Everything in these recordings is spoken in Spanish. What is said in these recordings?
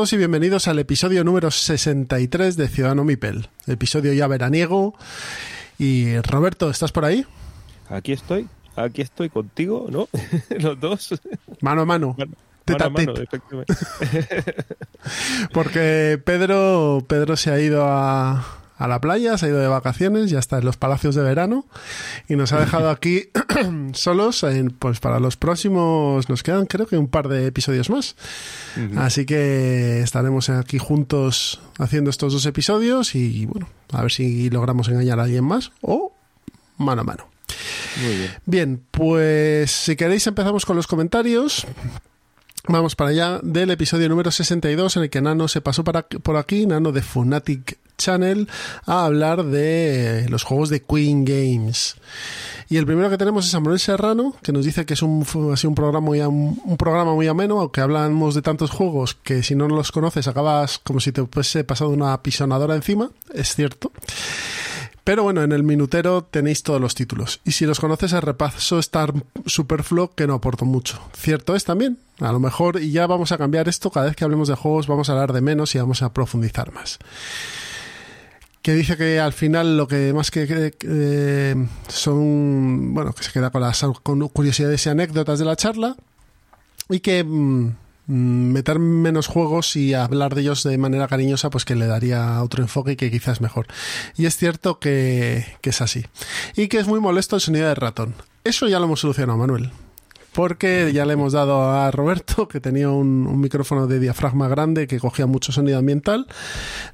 Todos y bienvenidos al episodio número 63 de Ciudadano Mipel, episodio ya veraniego. Y Roberto, ¿estás por ahí? Aquí estoy, aquí estoy contigo, ¿no? Los dos. Mano a mano. Mano, mano. Porque Pedro, Pedro se ha ido a, a la playa, se ha ido de vacaciones, ya está en los palacios de verano y nos ha dejado aquí solos. en- pues para los próximos nos quedan creo que un par de episodios más. Así que estaremos aquí juntos haciendo estos dos episodios y bueno, a ver si logramos engañar a alguien más o mano a mano. Muy bien. Bien, pues si queréis empezamos con los comentarios. Vamos para allá del episodio número 62 en el que Nano se pasó para, por aquí, Nano de Funatic Channel, a hablar de los juegos de Queen Games. Y el primero que tenemos es a Manuel Serrano, que nos dice que es un, sido un programa muy, un programa muy ameno, aunque hablamos de tantos juegos que si no los conoces acabas como si te hubiese pasado una pisonadora encima, es cierto. Pero bueno, en el minutero tenéis todos los títulos. Y si los conoces, el repaso está superfluo que no aportó mucho. Cierto es también. A lo mejor, y ya vamos a cambiar esto, cada vez que hablemos de juegos vamos a hablar de menos y vamos a profundizar más. Que dice que al final lo que más que, que, son, bueno, que se queda con las curiosidades y anécdotas de la charla y que mm, meter menos juegos y hablar de ellos de manera cariñosa, pues que le daría otro enfoque y que quizás mejor. Y es cierto que, que es así. Y que es muy molesto el sonido del ratón. Eso ya lo hemos solucionado, Manuel. Porque ya le hemos dado a Roberto, que tenía un, un micrófono de diafragma grande que cogía mucho sonido ambiental.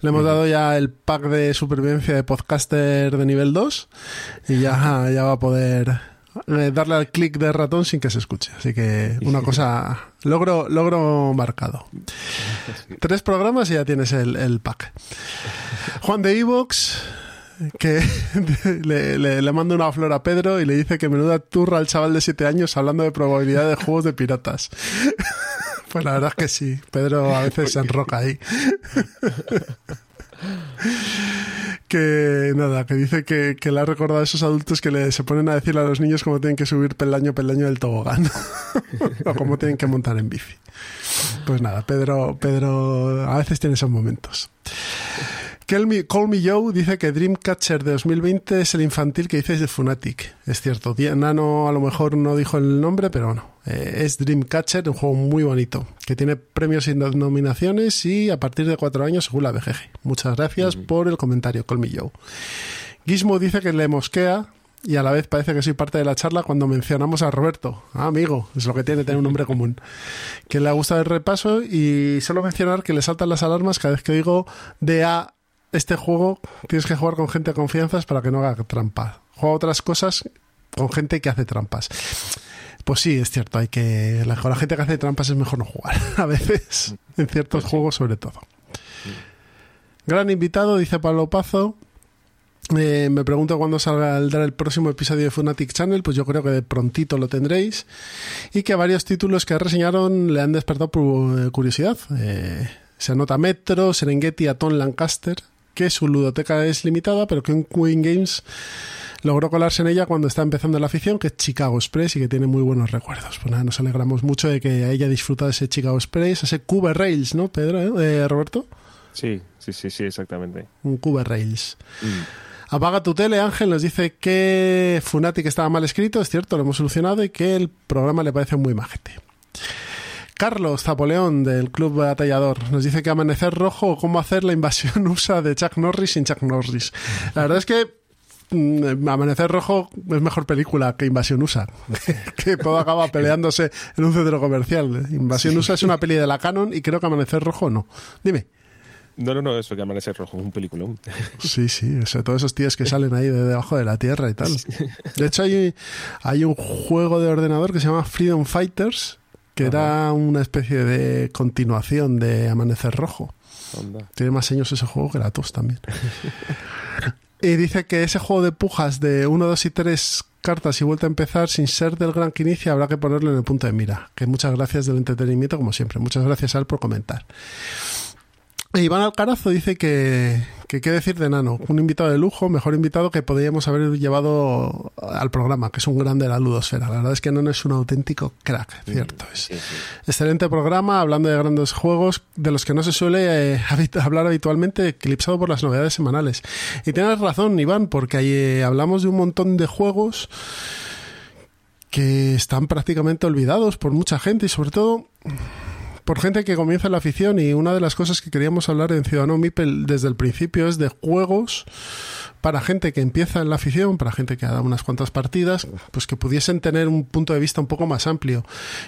Le hemos dado ya el pack de supervivencia de podcaster de nivel 2 y ya, ya va a poder darle al clic de ratón sin que se escuche. Así que una cosa, logro, logro marcado. Tres programas y ya tienes el, el pack. Juan de Evox, que le, le, le manda una flor a Pedro y le dice que menuda turra al chaval de 7 años hablando de probabilidad de juegos de piratas. Pues la verdad es que sí, Pedro a veces se enroca ahí. Que nada, que dice que, que le ha recordado a esos adultos que le, se ponen a decirle a los niños cómo tienen que subir peldaño peldaño del tobogán o cómo tienen que montar en bici. Pues nada, Pedro, Pedro a veces tiene esos momentos. Call Me, Call Me Joe dice que Dreamcatcher de 2020 es el infantil que dices de Funatic. Es cierto, Nano a lo mejor no dijo el nombre, pero bueno, eh, es Dreamcatcher, un juego muy bonito, que tiene premios y no- nominaciones y a partir de cuatro años según la BGG. Muchas gracias por el comentario, Call Me Joe. Gizmo dice que le mosquea y a la vez parece que soy parte de la charla cuando mencionamos a Roberto. Ah, amigo, es lo que tiene tener un nombre común. Que le ha gustado el repaso y solo mencionar que le saltan las alarmas cada vez que digo de a este juego tienes que jugar con gente de confianzas para que no haga trampa. Juega otras cosas con gente que hace trampas. Pues sí, es cierto, hay que. la- Con la gente que hace trampas es mejor no jugar. A veces, en ciertos juegos, sobre todo. Gran invitado, dice Pablo Pazo. Eh, me pregunto cuándo saldrá el próximo episodio de Funatic Channel, pues yo creo que de prontito lo tendréis. Y que varios títulos que reseñaron le han despertado eh, curiosidad. Eh, se anota Metro, Serengeti, Aton Lancaster, que su ludoteca es limitada, pero que un Queen Games logró colarse en ella cuando está empezando la afición, que es Chicago Express y que tiene muy buenos recuerdos. Pues nada, nos alegramos mucho de que haya disfrutado ese Chicago Express, ese Cube Rails, ¿no, Pedro? eh? Eh, Roberto? Sí, sí, sí, sí, exactamente. Un Cube Rails. Apaga tu tele, Ángel nos dice que Funatic estaba mal escrito, es cierto, lo hemos solucionado y que el programa le parece muy majete. Carlos Zapoleón del Club Batallador nos dice que Amanecer Rojo o cómo hacer la invasión USA de Chuck Norris sin Chuck Norris. La verdad es que mm, Amanecer Rojo es mejor película que Invasión USA, que todo acaba peleándose en un centro comercial. Invasión USA es una peli de la Canon y creo que Amanecer Rojo no. Dime. No, no, no, eso que Amanecer Rojo es un peliculón. Sí, sí, o sea, todos esos tíos que salen ahí de debajo de la tierra y tal. De hecho, hay, hay un juego de ordenador que se llama Freedom Fighters, que era una especie de continuación de Amanecer Rojo. Onda. Tiene más años ese juego que la tos también. y dice que ese juego de pujas de 1, 2 y 3 cartas y vuelta a empezar sin ser del gran que inicia habrá que ponerlo en el punto de mira. Que muchas gracias del entretenimiento como siempre. Muchas gracias a él por comentar. Iván Alcarazo dice que, que qué decir de Nano, un invitado de lujo, mejor invitado que podríamos haber llevado al programa, que es un grande de la ludosfera. La verdad es que Nano es un auténtico crack, cierto es. Sí, sí. Excelente programa, hablando de grandes juegos de los que no se suele eh, habit- hablar habitualmente, eclipsado por las novedades semanales. Y tienes razón, Iván, porque ahí eh, hablamos de un montón de juegos que están prácticamente olvidados por mucha gente y sobre todo por gente que comienza en la afición y una de las cosas que queríamos hablar en Ciudadano Mipel desde el principio es de juegos para gente que empieza en la afición, para gente que ha dado unas cuantas partidas, pues que pudiesen tener un punto de vista un poco más amplio.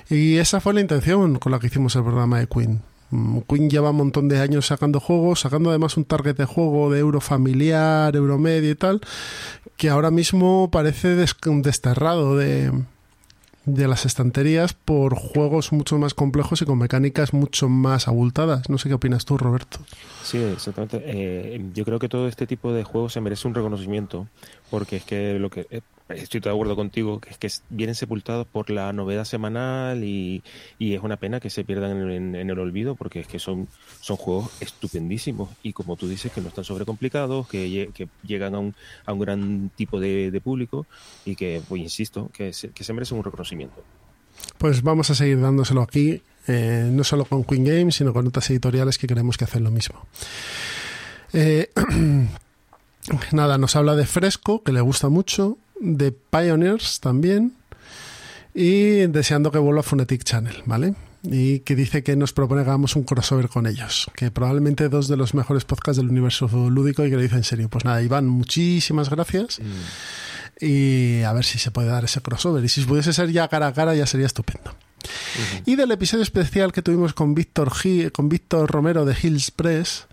Y esa fue la intención con la que hicimos el programa de Queen. Mm, Queen lleva un montón de años sacando juegos, sacando además un target de juego de euro familiar, euro medio y tal, que ahora mismo parece des- desterrado de, de las estanterías por juegos mucho más complejos y con mecánicas mucho más abultadas. No sé qué opinas tú, Roberto. Sí, exactamente. Eh, yo creo que todo este tipo de juegos se merece un reconocimiento, porque es que lo que eh, estoy de acuerdo contigo, que es que vienen sepultados por la novedad semanal y, es una pena que se pierdan en, el olvido, porque es que son, son juegos estupendísimos y como tú dices, que no están sobrecomplicados, que, lle- que llegan a un, a un gran tipo de, de público y que, pues insisto, que se, que se merecen un reconocimiento. Pues vamos a seguir dándoselo aquí, eh, no solo con Queen Games, sino con otras editoriales que creemos que hacen lo mismo. Eh, nada, nos habla de Fresco, que le gusta mucho, de Pioneers también, y deseando que vuelva a Phonetic Channel, ¿vale? Y que dice que nos propone que hagamos un crossover con ellos, que probablemente dos de los mejores podcasts del universo lúdico y que lo dice en serio. Pues nada, Iván, muchísimas gracias y a ver si se puede dar ese crossover. Y si pudiese ser ya cara a cara, ya sería estupendo. Y del episodio especial que tuvimos con Víctor Gi- con Víctor Romero de Hills Press,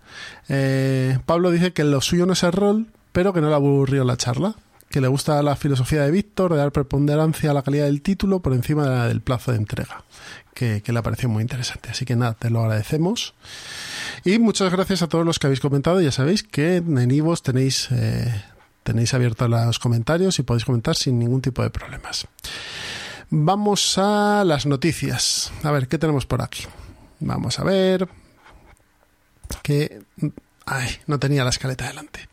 eh, Pablo dice que lo suyo no es el rol, pero que no le aburrió la charla. Que le gusta la filosofía de Víctor de dar preponderancia a la calidad del título por encima de la del plazo de entrega. Que, que le pareció muy interesante. Así que nada, te lo agradecemos. Y muchas gracias a todos los que habéis comentado. Ya sabéis que en Ivos tenéis, eh, tenéis abiertos los comentarios y podéis comentar sin ningún tipo de problemas. Vamos a las noticias. A ver, ¿qué tenemos por aquí? Vamos a ver. Que. Ay, no tenía la escaleta delante.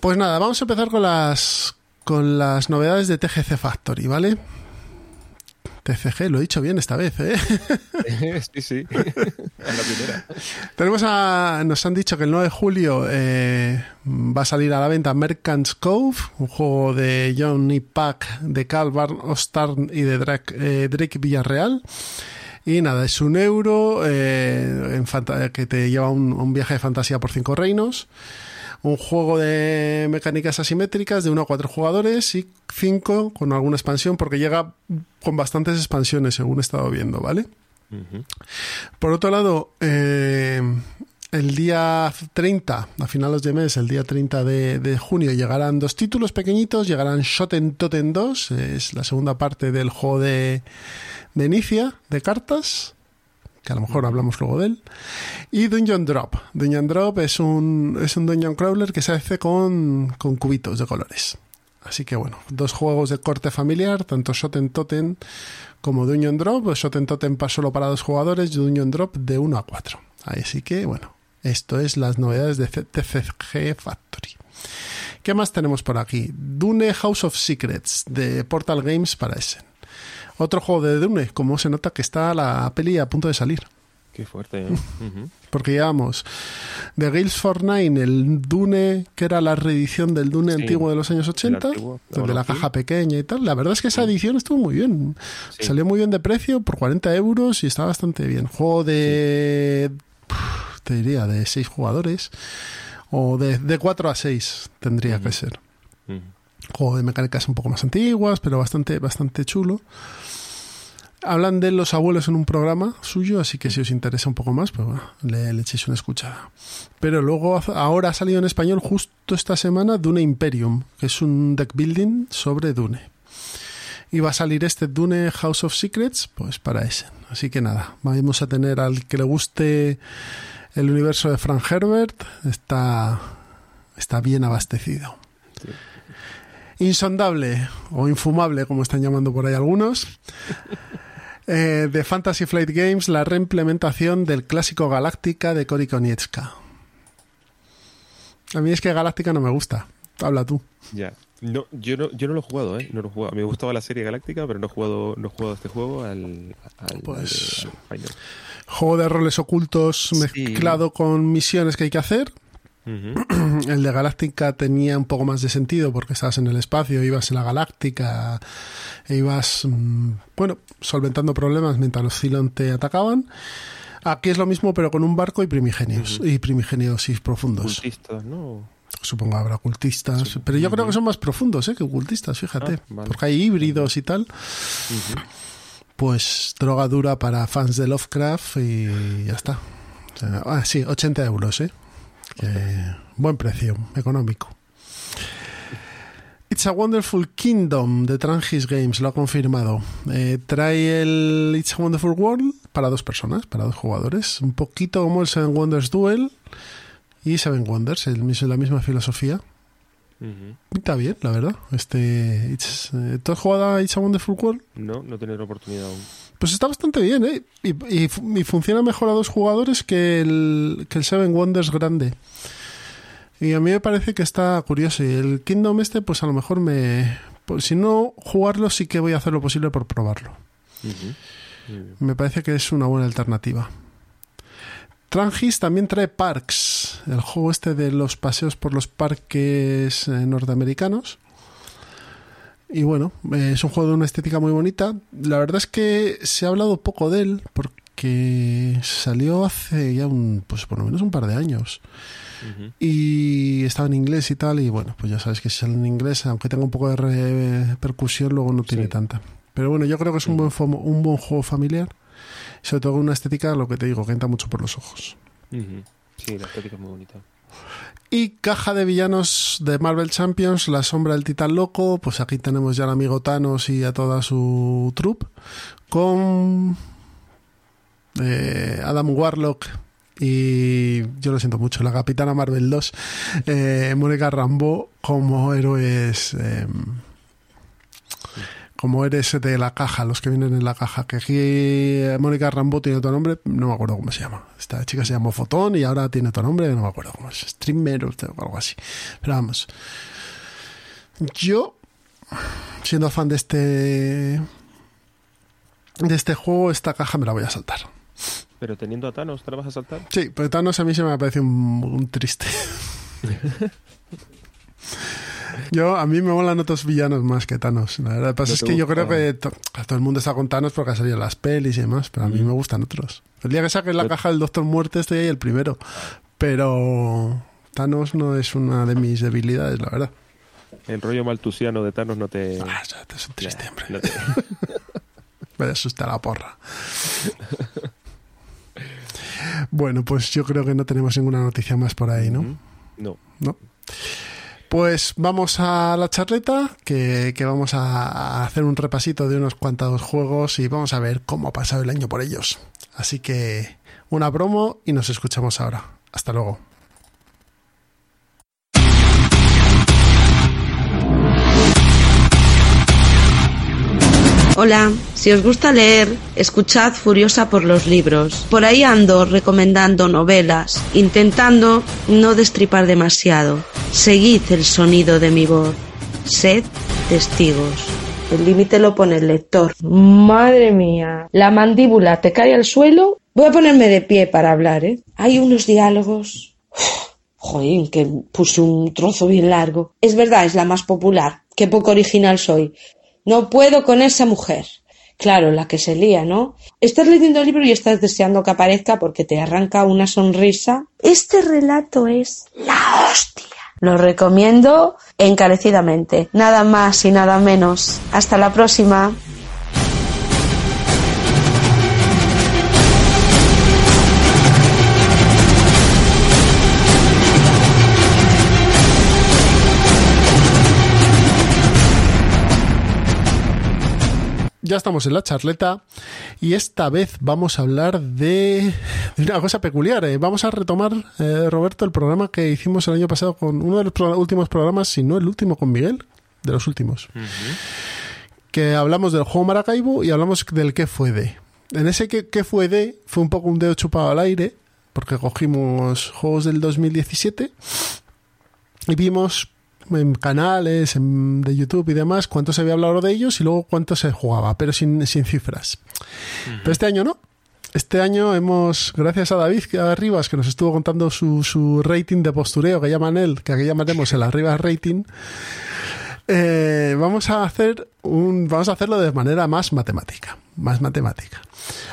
Pues nada, vamos a empezar con las. con las novedades de TGC Factory, ¿vale? TCG, lo he dicho bien esta vez, ¿eh? sí, sí, es la primera. Tenemos a, nos han dicho que el 9 de julio eh, va a salir a la venta Merchant's Cove, un juego de Johnny Pack, de Cal Van Ostarn y de Drake, eh, Drake Villarreal. Y nada, es un euro eh, en que te lleva un viaje de fantasía por cinco reinos. Un juego de mecánicas asimétricas de 1 a 4 jugadores y 5 con alguna expansión, porque llega con bastantes expansiones, según he estado viendo, ¿vale? Por otro lado, eh, el día 30, a finales de mes, el día 30 de, de junio, llegarán dos títulos pequeñitos. Llegarán Shoten Toten 2, es la segunda parte del juego de, de Inicia, de cartas, que a lo mejor hablamos luego de él. Y Dungeon Drop. Dungeon Drop es un, es un Dungeon Crawler que se hace con, con cubitos de colores. Así que bueno, dos juegos de corte familiar, tanto Shoten Toten como Dungeon Drop. Shoten Totem para solo para dos jugadores Dungeon Drop de 1 a 4. Así que bueno, esto es las novedades de TCG Factory. ¿Qué más tenemos por aquí? Dune House of Secrets de Portal Games para Essen. Otro juego de Dune, como se nota que está la peli a punto de salir. Qué fuerte. ¿eh? Porque llevamos The Gales for Nine, el Dune, que era la reedición del Dune Sí, antiguo de los años 80, antiguo, el de la sí. caja pequeña y tal. La verdad es que esa edición estuvo muy bien. Sí. Salió muy bien de precio, por 40 euros y está bastante bien. Juego de. Te diría, de 6 jugadores. O de, de 4 a 6 tendría que ser. Juego de mecánicas un poco más antiguas, pero bastante, bastante chulo. Hablan de los abuelos en un programa suyo, así que si os interesa un poco más, pues bueno, le, le echéis una escuchada. Pero luego, ahora ha salido en español justo esta semana Dune Imperium, que es un deck building sobre Dune. Y va a salir este Dune House of Secrets, pues para ese. Así que nada, vamos a tener al que le guste el universo de Frank Herbert, está, está bien abastecido. Insondable o infumable, como están llamando por ahí algunos. Eh, de Fantasy Flight Games, la reimplementación del clásico Galáctica de Cory Konietzka. A mí es que Galáctica no me gusta. Habla tú. Ya. No, yo no, yo no lo he jugado, ¿eh? No lo he jugado. Me gustaba la serie Galáctica, pero no he jugado, no he jugado este juego al, al Pues- al. Juego de roles ocultos mezclado con misiones que hay que hacer. El de Galáctica tenía un poco más de sentido porque estabas en el espacio, ibas en la Galáctica e ibas, mm, bueno, solventando problemas mientras los Cylon te atacaban. Aquí es lo mismo, pero con un barco y primigenios. Y primigenios y profundos. Cultistas, ¿no? Supongo habrá cultistas. Sí. Pero yo creo que son más profundos ¿eh? que ocultistas, fíjate. Ah, vale. Porque hay híbridos y tal. Pues droga dura para fans de Lovecraft y ya está. O sea, ah, sí, 80 euros, ¿eh? Que- buen precio, económico. It's a Wonderful Kingdom de Trangis Games, lo ha confirmado. Eh, trae el It's a Wonderful World para dos personas, para dos jugadores. Un poquito como el Seven Wonders Duel y Seven Wonders, el la misma filosofía. Pinta bien, la verdad. Este, It's- eh, ¿Tú has jugado a It's a Wonderful World? No, no he tenido la oportunidad aún. Pues está bastante bien, ¿eh? Y, y fu- y funciona mejor a dos jugadores que el, que el Seven Wonders grande. Y a mí me parece que está curioso. Y el Kingdom este, pues a lo mejor me... pues si no jugarlo, sí que voy a hacer lo posible por probarlo. Me parece que es una buena alternativa. Trangis también trae Parks, el juego este de los paseos por los parques eh, norteamericanos. Y bueno, eh, es un juego de una estética muy bonita. La verdad es que se ha hablado poco de él porque salió hace ya un, pues por lo menos un par de años. Y estaba en inglés y tal, y bueno, pues ya sabes que si sale en inglés, aunque tenga un poco de repercusión, luego no tiene Sí. tanta. Pero bueno, yo creo que es un buen, un buen juego familiar, sobre todo con una estética, lo que te digo, que entra mucho por los ojos. Sí, la estética es muy bonita. Y caja de villanos de Marvel Champions, La Sombra del Titán Loco, pues aquí tenemos ya al amigo Thanos y a toda su troupe, con eh, Adam Warlock y yo lo siento mucho, la Capitana Marvel 2, eh, Mónica Rambeau como héroes... eh, como eres de la caja, los que vienen en la caja. Que aquí eh, Mónica Rambo tiene otro nombre, no me acuerdo cómo se llama. Esta chica se llamó Fotón y ahora tiene otro nombre, no me acuerdo cómo es. Streamer o algo así. Pero vamos. Yo, siendo fan de este. de este juego, esta caja me la voy a saltar. Pero teniendo a Thanos, ¿te la vas a saltar? Sí, pero Thanos a mí se me parece un, un triste. Yo, a mí me molan otros villanos más que Thanos. La verdad, lo que pasa ¿No es te que yo creo que to- todo el mundo está con Thanos porque ha salido las pelis y demás, pero a mí Mm. me gustan otros. El día que saques la Pero- caja del Doctor Muerte estoy ahí el primero. Pero Thanos no es una de mis debilidades, la verdad. El rollo maltusiano de Thanos no te... Ah, ya, es un triste, hombre. no te- Me asusta la porra. bueno, pues yo creo que no tenemos ninguna noticia más por ahí, ¿no? No. ¿no? Pues vamos a la charleta, que, vamos a, a hacer un repasito de unos cuantos juegos y vamos a ver cómo ha pasado el año por ellos. Así que una promo y nos escuchamos ahora. Hasta luego. Hola, si os gusta leer, escuchad Furiosa por los libros. Por ahí ando recomendando novelas, intentando no destripar demasiado. Seguid el sonido de mi voz. Sed testigos. El límite lo pone el lector. Madre mía, la mandíbula te cae al suelo. Voy a ponerme de pie para hablar, ¿eh? Hay unos diálogos. Joder, que puse un trozo bien largo. Es verdad, es la más popular. Qué poco original soy. No puedo con esa mujer. Claro, la que se lía, ¿no? Estás leyendo el libro y estás deseando que aparezca porque te arranca una sonrisa. Este relato es la hostia. Lo recomiendo encarecidamente. Nada más y nada menos. Hasta la próxima. Ya estamos en la charleta y esta vez vamos a hablar de, de una cosa peculiar. ¿eh? Vamos a retomar, eh, Roberto, el programa que hicimos el año pasado con uno de los pro- últimos programas, si no el último con Miguel, de los últimos. Que hablamos del juego Maracaibo y hablamos del qué fue de. En ese qué, qué fue de fue un poco un dedo chupado al aire, porque cogimos juegos del 2017 y vimos en canales en- de YouTube y demás cuánto se había hablado de ellos y luego cuánto se jugaba, pero sin, sin cifras. Pero este año no. Este año hemos, gracias a David que- a Rivas, que nos estuvo contando su, su rating de postureo, que llaman él, que aquí llamaremos el Arribas Rating, eh, vamos a hacer un, vamos a hacerlo de manera más matemática, más matemática.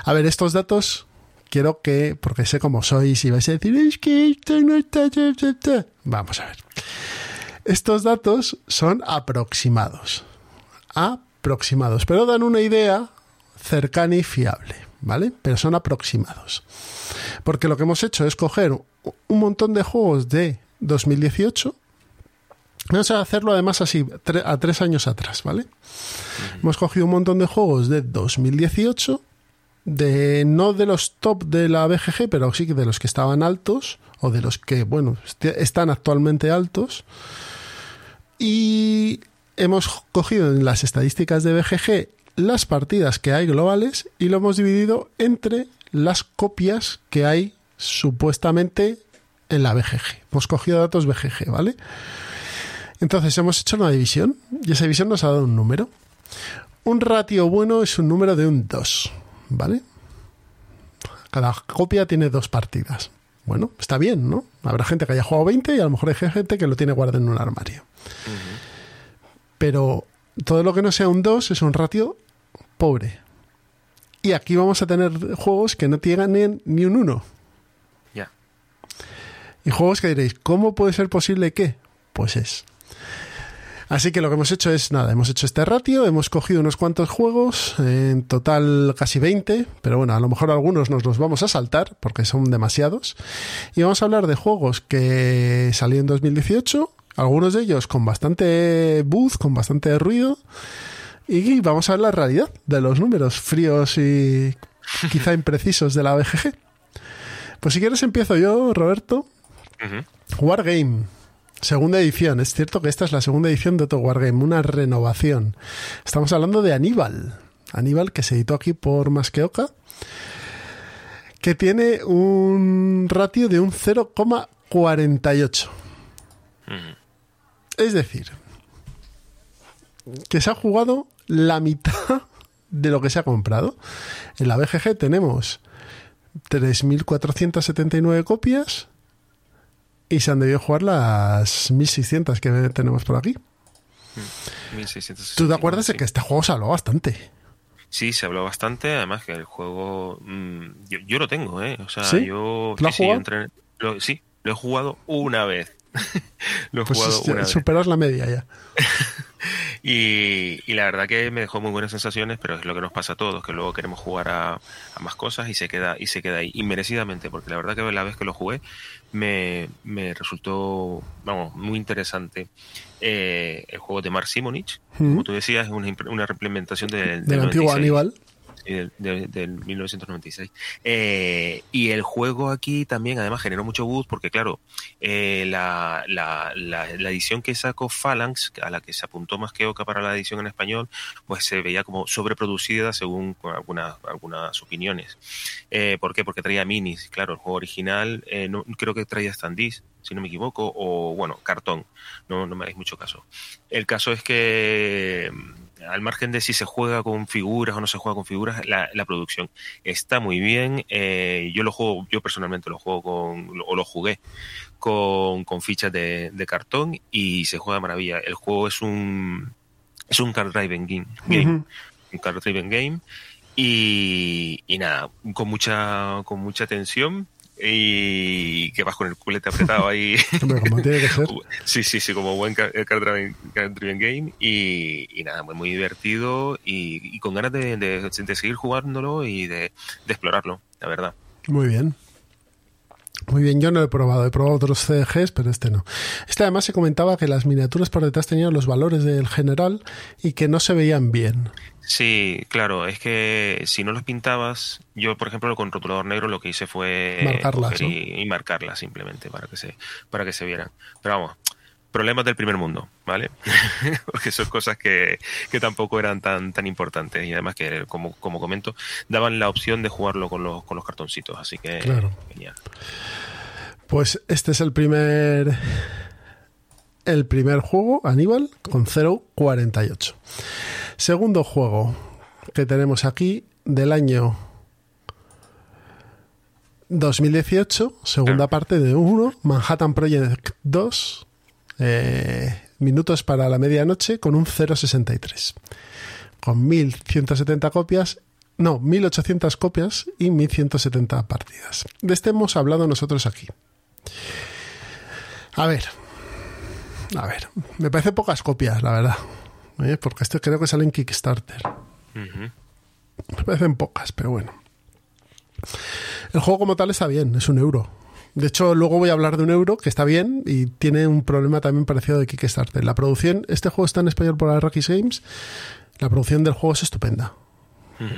A ver, estos datos quiero que, porque sé cómo sois y vais a decir, es que esto no está, ta, ta, ta". Vamos a ver. Estos datos son aproximados. Aproximados, pero dan una idea cercana y fiable, ¿vale? Pero son aproximados. Porque lo que hemos hecho es coger un montón de juegos de 2018. Vamos a hacerlo además así, a tres años atrás, ¿vale? Hemos cogido un montón de juegos de 2018, de no de los top de la BGG, pero sí que de los que estaban altos, o de los que, bueno, est- están actualmente altos. Y hemos cogido en las estadísticas de BGG las partidas que hay globales y lo hemos dividido entre las copias que hay supuestamente en la BGG. Hemos cogido datos BGG, ¿vale? Entonces hemos hecho una división y esa división nos ha dado un número. Un ratio bueno es un número de un 2, ¿vale? Cada copia tiene dos partidas. Bueno, está bien, ¿no? Habrá gente que haya jugado 20 y a lo mejor hay gente que lo tiene guardado en un armario. Pero todo lo que no sea un 2 es un ratio pobre. Y aquí vamos a tener juegos que no tienen ni un 1. Ya. Y juegos que diréis, ¿cómo puede ser posible que? Pues es. Así que lo que hemos hecho es nada, hemos hecho este ratio, hemos cogido unos cuantos juegos, en total casi 20, pero bueno, a lo mejor algunos nos los vamos a saltar porque son demasiados. Y vamos a hablar de juegos que salieron en 2018, algunos de ellos con bastante buzz, con bastante ruido, y vamos a ver la realidad de los números fríos y quizá imprecisos de la BGG. Pues si quieres empiezo yo, Roberto. Wargame, segunda edición. Es cierto que esta es la segunda edición de Otto Wargame, una renovación. Estamos hablando de Aníbal. Aníbal, que se editó aquí por Masqueoka, que tiene un ratio de un 0,48. Es decir, que se ha jugado la mitad de lo que se ha comprado. En la BGG tenemos 3.479 copias y se han debido jugar las 1.600 que tenemos por aquí. 1660, ¿Tú te acuerdas de que este juego se habló bastante? Sí, se habló bastante. Además, que el juego. mm, yo, yo lo tengo, ¿eh? O sea, ¿Sí? yo. ¿Lo has sí, yo lo- sí, lo he jugado una vez. lo he Pues jugado es- una vez. superas la media ya. Y, y la verdad que me dejó muy buenas sensaciones, pero es lo que nos pasa a todos, que luego queremos jugar a, a más cosas y se queda y se queda ahí, inmerecidamente, porque la verdad que la vez que lo jugué me, me resultó, vamos, muy interesante. Eh, el juego de Mark Simonich, como tú decías, es una, una reimplementación del, Del antiguo 96. Aníbal. Del 1996. Eh, y el juego aquí también, además, generó mucho buzz porque, claro, eh, la, la, la, la edición que sacó Phalanx, a la que se apuntó más que Oca para la edición en español, pues se veía como sobreproducida según algunas, algunas opiniones. Eh, ¿Por qué? Porque traía minis. Claro, el juego original eh, no, creo que traía standees, si no me equivoco, o bueno, cartón. No, no me hagáis mucho caso. El caso es que al margen de si se juega con figuras o no se juega con figuras, la, la producción está muy bien. Eh, yo lo juego, yo personalmente lo juego con, o lo jugué con, con fichas de, de cartón y se juega de maravilla. El juego es un es un card driven game, un card driven game y, y nada, con mucha con mucha tensión y que vas con el culete apretado ahí. Hombre, como tiene que ser. Sí, sí, sí, como buen car- card driven, game y, y nada, muy, muy divertido y, y con ganas de, de- de seguir jugándolo y de, de explorarlo, la verdad. Muy bien. Muy bien, yo no lo he probado, he probado otros CDGs, pero este no. Este además se comentaba que las miniaturas por detrás tenían los valores del general y que no se veían bien. Sí, claro, es que si no los pintabas, yo por ejemplo con rotulador negro lo que hice fue Marcarlas, y, y marcarlas simplemente para que se para que se vieran. Pero vamos, problemas del primer mundo, ¿vale? Porque son cosas que, que tampoco eran tan tan importantes y además que como como comento daban la opción de jugarlo con los con los cartoncitos, así que Claro. genial. Pues este es el primer el primer juego, Aníbal, con 0.48. Segundo juego que tenemos aquí del año 2018, segunda parte de 1, Manhattan Project 2, eh, minutos para la medianoche con un 0.63. Con 1170 copias, no, 1800 copias y 1170 partidas. De este hemos hablado nosotros aquí. A ver. A ver. Me parece pocas copias, la verdad. ¿eh? Porque este creo que sale en Kickstarter. Me parecen pocas, pero bueno. El juego como tal está bien, es un euro. De hecho, luego voy a hablar de un euro que está bien y tiene un problema también parecido de Kickstarter. La producción, este juego está en español por Arrakis Games. La producción del juego es estupenda.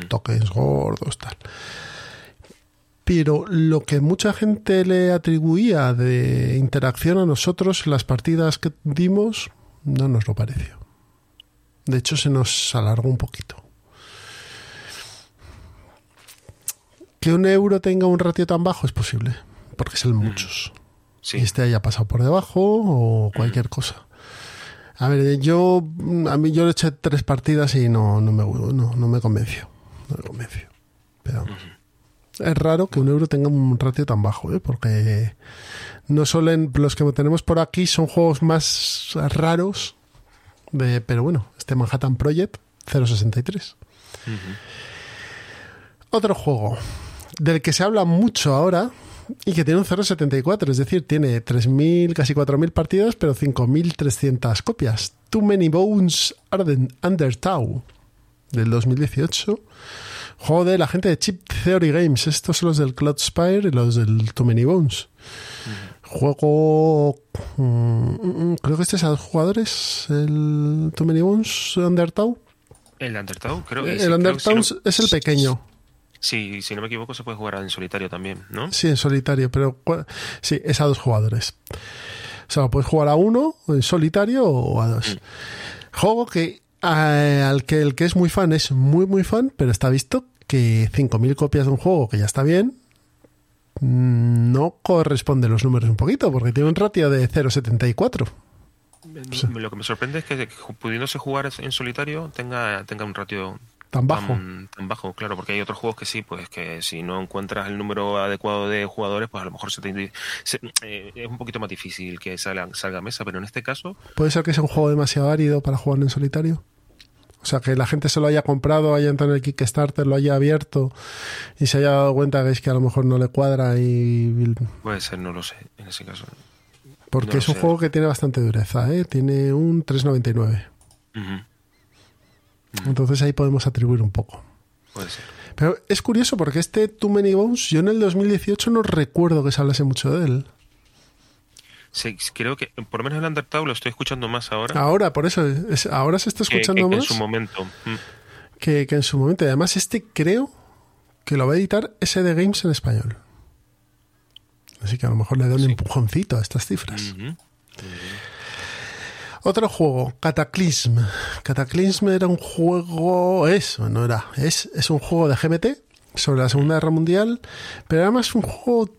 Tokens gordos, tal. Pero lo que mucha gente le atribuía de interacción a nosotros en las partidas que dimos, no nos lo pareció. De hecho, se nos alargó un poquito. Que un euro tenga un ratio tan bajo es posible, porque son muchos. Sí. Y este haya pasado por debajo o cualquier cosa. A ver, yo a mí yo le eché tres partidas y no, no me no, no me convenció. No me convenció. Pero es raro que un euro tenga un ratio tan bajo, ¿eh? porque no suelen los que tenemos por aquí son juegos más raros de, pero bueno, este Manhattan Project 063. Otro juego del que se habla mucho ahora y que tiene un 0.74, es decir, tiene 3.000, casi 4.000 partidas, pero 5.300 copias. Too Many Bones Arden Undertow, del 2018. Juego de la gente de Chip Theory Games. Estos son los del Cloud Spire y los del Too Many Bones. Juego. mm, mm, creo que este es a dos jugadores. El Too Many Bones Undertow. El Undertow, creo que sí, el Undertow si no- es el pequeño. Sí, si no me equivoco se puede jugar en solitario también, ¿no? Sí, en solitario, pero sí, es a dos jugadores. O sea, puedes jugar a uno, en solitario o a dos. Juego que al que el que es muy fan es muy muy fan, pero está visto que 5.000 copias de un juego que ya está bien mm, no corresponde los números un poquito, porque tiene un ratio de 0.74. Lo que me sorprende es que pudiéndose jugar en solitario tenga, tenga un ratio Tan bajo. Tan, tan bajo, claro, porque hay otros juegos que sí, pues que si no encuentras el número adecuado de jugadores, pues a lo mejor se te, se- eh, es un poquito más difícil que salga, salga a mesa, pero en este caso, ¿Puede ser que sea un juego demasiado árido para jugar en solitario? O sea, que la gente se lo haya comprado, haya entrado en el Kickstarter, lo haya abierto y se haya dado cuenta que es que a lo mejor no le cuadra y... puede ser, no lo sé, en ese caso. Porque No es un sé. juego que tiene bastante dureza, ¿eh? Tiene un 3.99. Ujú, Entonces ahí podemos atribuir un poco. puede ser. Pero es curioso porque este Too Many Bones, yo en el 2018 no recuerdo que se hablase mucho de él. Sí, creo que por lo menos el Undertale lo estoy escuchando más ahora Ahora, por eso, es- ahora se está que- que- escuchando que en más su momento. Mm. que, que en su momento. Y además este creo que lo va a editar SD Games en español. Así que a lo mejor le da un empujoncito a estas cifras. Otro juego, Cataclysm. Cataclysm era un juego, es, no era, es, es un juego de GMT sobre la Segunda Guerra Mundial, pero era más un juego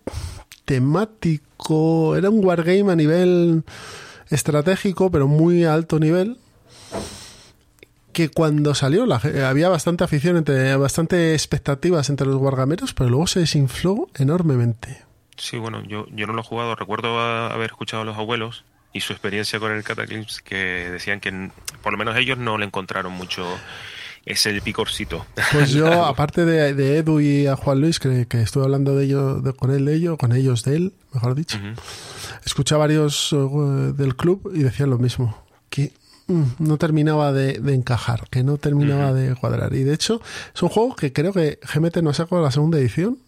temático, era un wargame a nivel estratégico, pero muy alto nivel. Que cuando salió la había bastante afición, entre, bastante expectativas entre los wargameros, pero luego se desinfló enormemente. Sí, bueno, yo, yo no lo he jugado. Recuerdo haber escuchado a los abuelos y su experiencia con el Cataclysm que decían que por lo menos ellos no le encontraron mucho ese picorcito. Pues yo, aparte de, de Edu y a Juan Luis, que, que estuve hablando de ello, de- con él de ello, con ellos de él, mejor dicho, escuché a varios eh, del club y decían lo mismo, que mm, no terminaba de, de encajar, que no terminaba de cuadrar. Y de hecho, es un juego que creo que GMT no sacó la segunda edición,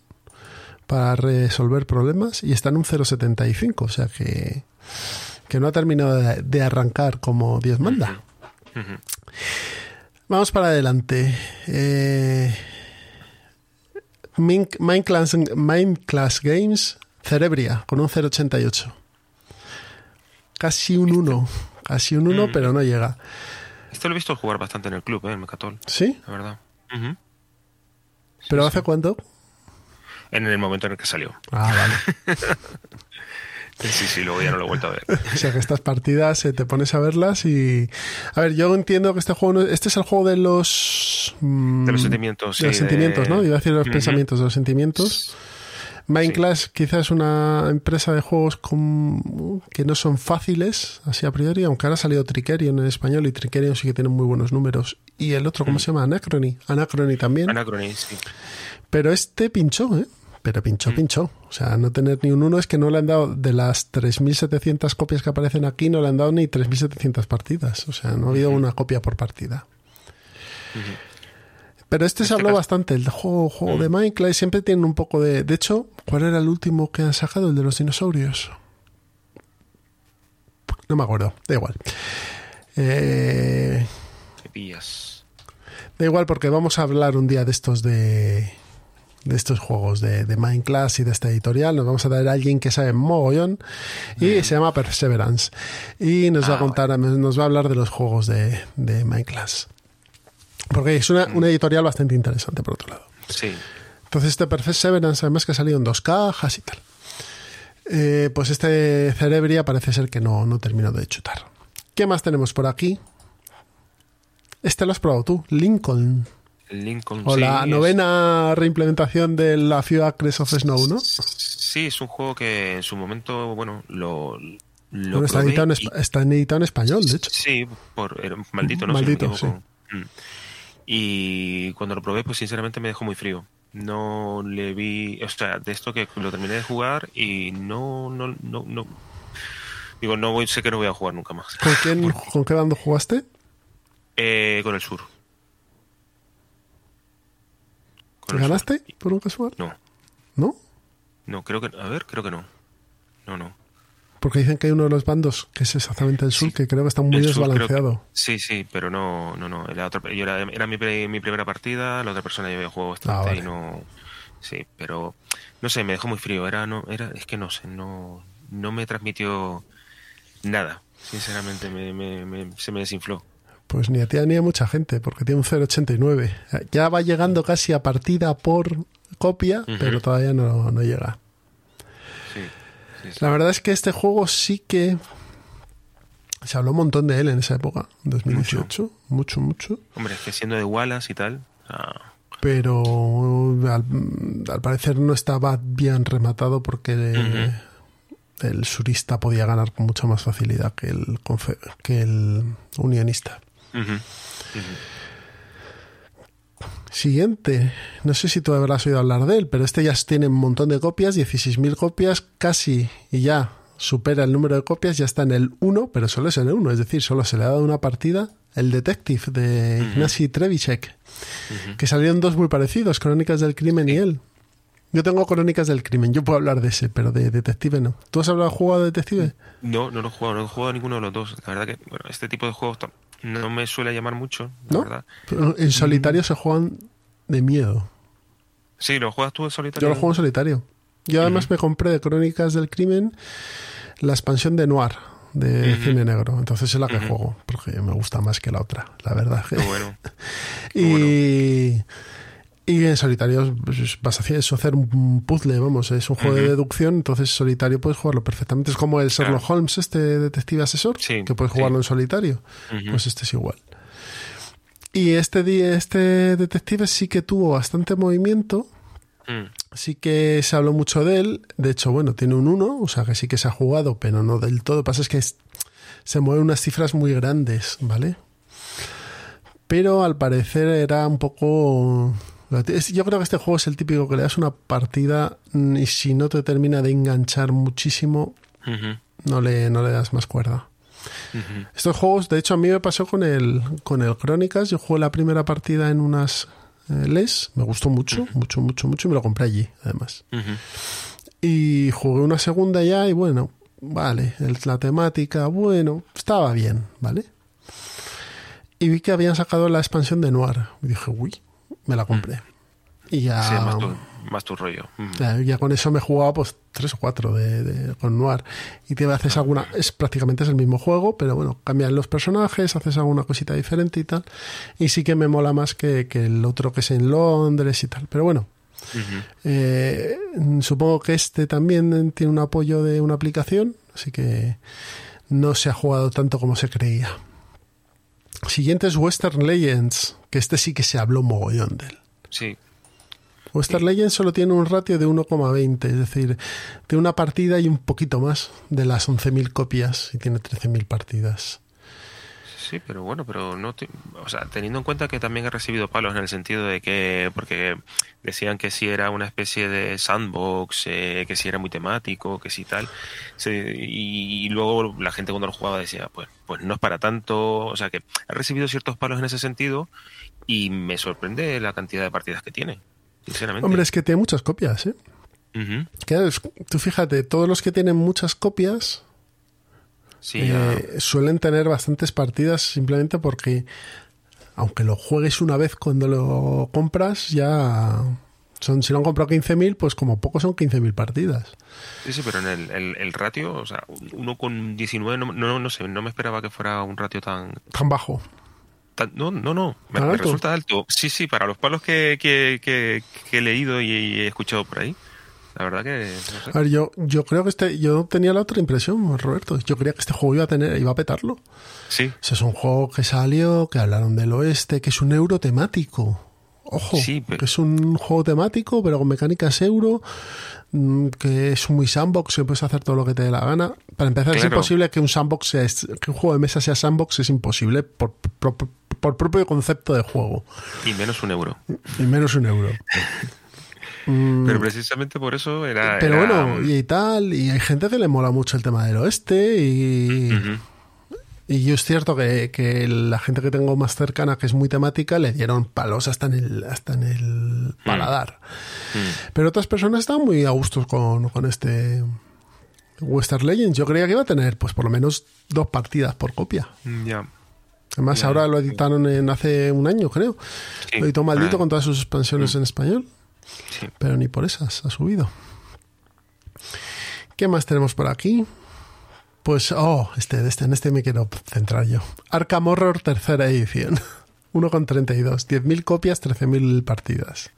para resolver problemas y está en un 0.75, o sea que, que no ha terminado de, de arrancar como Dios manda. Vamos para adelante. Eh, Min- Mind, Class, Mind Class Games, Cerebria, con un 0.88. Casi un 1. Casi un 1, Mm. pero no llega. Este lo he visto jugar bastante en el club, ¿eh? en Mecatol, ¿Sí? la verdad. ¿Pero hace cuánto? En el momento en el que salió. Ah, vale. Sí, sí, luego ya no lo he vuelto a ver. O sea que estas partidas eh, te pones a verlas y... A ver, yo entiendo que este juego... no- Este es el juego de los... mm, De los sentimientos, De los sentimientos, de- ¿no? Iba a decir los pensamientos, de los sentimientos. Minecraft quizás es una empresa de juegos con- que no son fáciles, así a priori, aunque ahora ha salido Trickerion en español y Trickerion sí que tiene muy buenos números. Y el otro, ¿cómo se llama? Anachrony. Anachrony también. Anachrony, sí. Pero este pinchó, ¿eh? Pero pinchó, pinchó. O sea, no tener ni un uno es que no le han dado, de las 3.700 copias que aparecen aquí, no le han dado ni 3.700 partidas. O sea, no ha habido una copia por partida. Pero este se Este habló caso- bastante, el juego, juego de Minecraft, siempre tienen un poco de... De hecho, ¿cuál era el último que han sacado? El de los dinosaurios. No me acuerdo, da igual. Eh, pillas. Da igual porque vamos a hablar un día de estos de de estos juegos de, de Minecraft y de esta editorial. Nos vamos a traer a alguien que sabe mogollón y se llama Perseverance. Y nos va a Ah, contar, nos va a hablar de los juegos de, de Minecraft. Porque es una, una editorial bastante interesante, por otro lado. Sí. Entonces este Perseverance, además que ha salido en dos cajas y tal. Eh, pues este Cerebria parece ser que no, no terminó de chutar. ¿Qué más tenemos por aquí? Este lo has probado tú, Lincoln. Lincoln. O sí, la es- novena reimplementación de la Few Acres of Snow, ¿no? Sí, es un juego que en su momento, bueno, lo. lo Bueno, está, editado en, y- espa- está en editado en español, de hecho. Sí, por maldito, ¿no? Maldito, equivoco. Mm. Y cuando lo probé, pues sinceramente me dejó muy frío. No le vi, o sea, de esto que lo terminé de jugar y no, no, no, no. Digo, no voy, sé que no voy a jugar nunca más. ¿Con, quién, ¿Con qué bando jugaste? Eh, con el sur. ¿Ganaste por un casual? No, ¿No? no, creo que, a ver, creo que no. No, no. Porque dicen que hay uno de los bandos, que es exactamente el sur, Sí. que creo que está muy que- desbalanceado. sí, sí, pero no, no, no. La otra, yo era, era mi, mi primera partida, la otra persona ya había jugado bastante Ah, vale. y no. Sí, pero no sé, me dejó muy frío. Era, no, era, es que no sé, no, no me transmitió nada. Sinceramente, me, me- me- se me desinfló. Pues ni a ti ni a mucha gente, porque tiene un 0.89. Ya va llegando casi a partida por copia, pero todavía no, no llega. Sí, sí, sí. La verdad es que este juego sí que se habló un montón de él en esa época, en 2018, mucho, mucho. Hombre, es que siendo de Wallace y tal. ah, Pero al, al parecer no estaba bien rematado porque el surista podía ganar con mucha más facilidad que el, que el unionista. Siguiente, no sé si tú habrás oído hablar de él, pero este ya tiene un montón de copias, 16.000 copias, casi y ya supera el número de copias, ya está en el 1, pero solo es en el 1, es decir, solo se le ha dado una partida, el Detective de Ignacy Trevicek, que salieron dos muy parecidos, Crónicas del Crimen y él. Yo tengo Crónicas del Crimen, yo puedo hablar de ese, pero de Detective no. ¿Tú has hablado, jugado de Detective? No, no lo he jugado, no he jugado a ninguno de los dos. La verdad que, bueno, este tipo de juegos no me suele llamar mucho, la ¿No? verdad. Pero en solitario se juegan de miedo. Sí, ¿lo juegas tú en solitario? Yo lo juego en solitario. Yo además me compré de Crónicas del Crimen la expansión de Noir, de cine negro. Entonces es la que juego, porque me gusta más que la otra, la verdad. Qué bueno. y, y en solitario pues, vas a hacer un puzzle, vamos, es un juego de deducción, entonces en solitario puedes jugarlo perfectamente. Es como el Sherlock Claro. Holmes, este detective asesor, Sí, que puedes sí. jugarlo en solitario. Pues este es igual. Y este, este detective sí que tuvo bastante movimiento. Mm, Sí que se habló mucho de él. De hecho, bueno, tiene un 1, o sea que sí que se ha jugado, pero no del todo. Lo que pasa es que se mueven unas cifras muy grandes, ¿vale? Pero al parecer era un poco... Yo creo que este juego es el típico que le das una partida mm, y si no te termina de enganchar muchísimo, no le, no le das más cuerda. Estos juegos, de hecho, a mí me pasó con el, con el Crónicas. Yo jugué la primera partida en unas eh, Les, me gustó mucho, mucho, mucho, mucho, y me lo compré allí, además. Y jugué una segunda ya y bueno, vale, el- la temática, bueno, estaba bien, ¿vale? Y vi que habían sacado la expansión de Noir. Y dije, uy, me la compré. Y ya, Sí, más tu, más tu rollo. Ujú. ya, ya con eso me he jugado pues tres o cuatro de, de- con Noir. Y te haces alguna, es prácticamente es el mismo juego, pero bueno, cambian los personajes, haces alguna cosita diferente y tal. Y sí que me mola más que, que el otro que es en Londres y tal. Pero bueno, eh, supongo que este también tiene un apoyo de una aplicación, así que no se ha jugado tanto como se creía. Siguiente es Western Legends, que este sí que se habló mogollón de él. Sí, Western Legends solo tiene un ratio de 1,20, es decir, de una partida y un poquito más de las 11.000 copias y tiene 13.000 partidas. Sí, pero bueno, pero no, te- o sea, teniendo en cuenta que también he recibido palos en el sentido de que, porque decían que si era una especie de sandbox, eh, que si era muy temático, que si tal, se- y, y luego la gente cuando lo jugaba decía, pues, pues no es para tanto, o sea que he recibido ciertos palos en ese sentido y me sorprende la cantidad de partidas que tiene, sinceramente. Hombre, es que tiene muchas copias, ¿eh? Es- tú fíjate, todos los que tienen muchas copias Sí, eh, suelen tener bastantes partidas simplemente porque aunque lo juegues una vez cuando lo compras, ya son, si lo han comprado 15.000, pues como poco son 15.000 partidas. sí, sí, pero en el, el- el ratio, o sea, uno con 19, no, no, no sé, no me esperaba que fuera un ratio tan, Tan bajo. No, no, no, me, resulta alto. Sí, sí, para los palos que, que, que, que he leído y, y he escuchado por ahí. La verdad que, no sé. A ver, yo, yo creo que este, yo tenía la otra impresión, Roberto. Yo creía que este juego iba a tener, iba a petarlo. Sí, O sea, es un juego que salió, que hablaron del oeste, que es un euro temático. Ojo, Sí, pero- que es un juego temático, pero con mecánicas euro, que es muy sandbox, que puedes hacer todo lo que te dé la gana. Para empezar, es imposible que un sandbox sea, que un juego de mesa sea sandbox, es imposible por, por, por propio concepto de juego, y menos un euro. y menos un euro. Mm, Pero precisamente por eso era. pero era- bueno, y tal, y hay gente que le mola mucho el tema del oeste y... Y yo es cierto que, que la gente que tengo más cercana, que es muy temática, le dieron palos hasta en el, hasta en el paladar. Mm. Pero otras personas estaban muy a gusto con, con este Western Legends. Yo creía que iba a tener, pues por lo menos dos partidas por copia. Mm, Ya. Además, ahora lo editaron en hace un año, creo. Sí. Lo editó maldito Ah, con todas sus expansiones en español. sí. Pero ni por esas ha subido. ¿Qué más tenemos por aquí? Pues, oh, este, este, en este me quiero centrar yo. Arkham Horror tercera edición. 1,32. 10.000 copias, 13.000 partidas.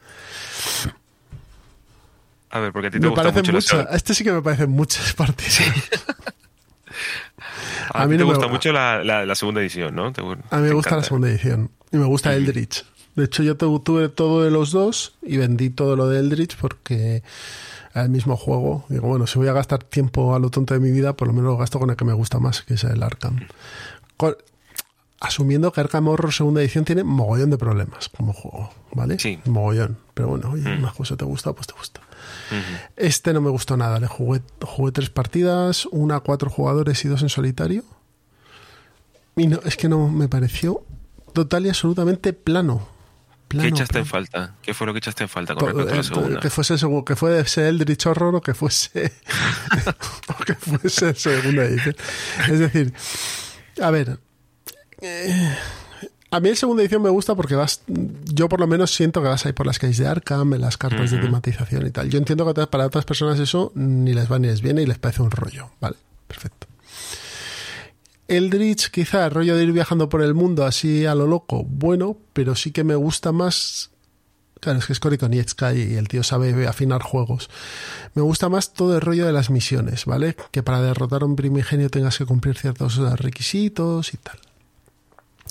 A ver, porque a ti te Me gusta parecen mucho muchas. Este sí que me parecen muchas partidas. A, a mí te no gusta mucho la, la, la segunda edición, ¿no? Te- A mí me gusta la segunda edición. Y me gusta Eldritch. De hecho, yo tu- tuve todo de los dos y vendí todo lo de Eldritch porque el mismo juego. Digo, bueno, si voy a gastar tiempo a lo tonto de mi vida, por lo menos lo gasto con el que me gusta más, que es el Arkham. Con- asumiendo que Arkham Horror segunda edición tiene mogollón de problemas como juego, ¿vale? Sí. Mogollón. Pero bueno, oye, Mm. una cosa te gusta, pues te gusta. Este no me gustó nada. Le jugué, jugué tres partidas, una a cuatro jugadores y dos en solitario. Y no, es que no me pareció total y absolutamente plano. Plano ¿Qué echaste en plano. falta? ¿Qué fue lo que echaste en falta con respecto a la eh, segunda? que fuese que fuese Eldritch Horror o que fuese o que fuese segunda edición. Es decir, a ver, eh, a mí el segunda edición me gusta porque vas, yo por lo menos siento que vas ahí por las calles de Arkham, en las cartas de tematización y tal. Yo entiendo que para otras personas eso ni les va ni les viene y les parece un rollo. Vale, perfecto. Eldritch, quizá el rollo de ir viajando por el mundo así a lo loco, bueno, pero sí que me gusta más. Claro, es que es Cory Konietzka y el tío sabe afinar juegos. Me gusta más todo el rollo de las misiones, ¿vale? Que para derrotar a un primigenio tengas que cumplir ciertos requisitos y tal.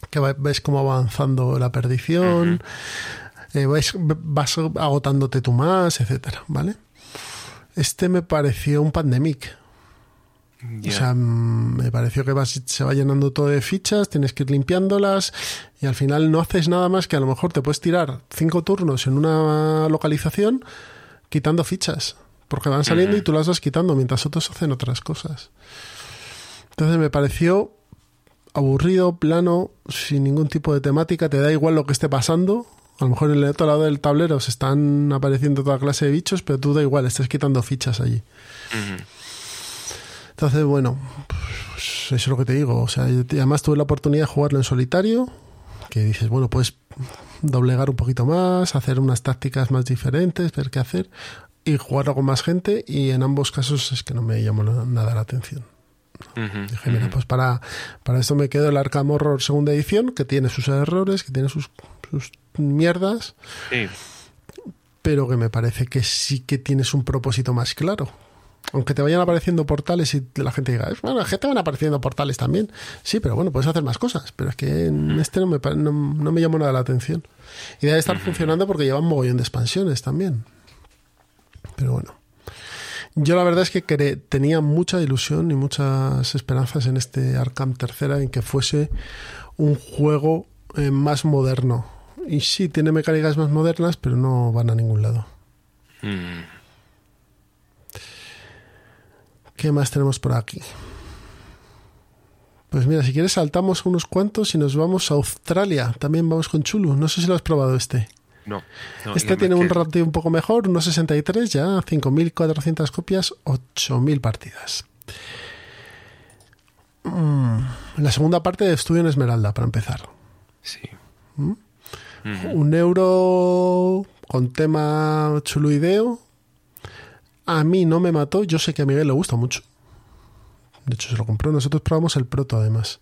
Que ves cómo va avanzando la perdición, eh, vais- vas agotándote tú más, etcétera, ¿vale? Este me pareció un pandemic. O sea, mm, me pareció que vas- se va llenando todo de fichas, tienes que ir limpiándolas y al final no haces nada más que a lo mejor te puedes tirar cinco turnos en una localización quitando fichas, porque van saliendo y tú las vas quitando mientras otros hacen otras cosas. Entonces me pareció aburrido, plano, sin ningún tipo de temática, te da igual lo que esté pasando, A lo mejor en el otro lado del tablero se están apareciendo toda clase de bichos, pero tú da igual, estás quitando fichas allí. Entonces, bueno, pues eso es lo que te digo. O sea, además tuve la oportunidad de jugarlo en solitario, que dices, bueno, puedes doblegar un poquito más, hacer unas tácticas más diferentes, ver qué hacer, y jugarlo con más gente, y en ambos casos es que no me llamó na- nada la atención. Ujú. Dije, mira, pues para, para esto me quedo el Arkham Horror segunda edición, que tiene sus errores, que tiene sus, sus mierdas, Sí. pero que me parece que sí que tienes un propósito más claro. Aunque te vayan apareciendo portales y la gente diga, bueno, es que te van apareciendo portales también. Sí, pero bueno, puedes hacer más cosas. Pero es que en este no me, no, no me llamó nada la atención. Y debe estar funcionando porque llevan mogollón de expansiones también. Pero bueno. Yo la verdad es que tenía mucha ilusión y muchas esperanzas en este Arkham tercera en que fuese un juego eh, más moderno. Y sí, tiene mecánicas más modernas, pero no van a ningún lado. Mm. ¿Qué más tenemos por aquí? Pues mira, si quieres saltamos unos cuantos y nos vamos a Australia. También vamos con Chulu. No sé si lo has probado este. No. no, este tiene un que- ratio un poco mejor, unos 63 ya, 5.400 copias, 8.000 partidas. Mm, La segunda parte de Estudio en Esmeralda, para empezar. Sí. ¿Mm? Un euro con tema chuluideo. A mí no me mató. Yo sé que a Miguel le gusta mucho. De hecho, se lo compró. Nosotros probamos el proto, además.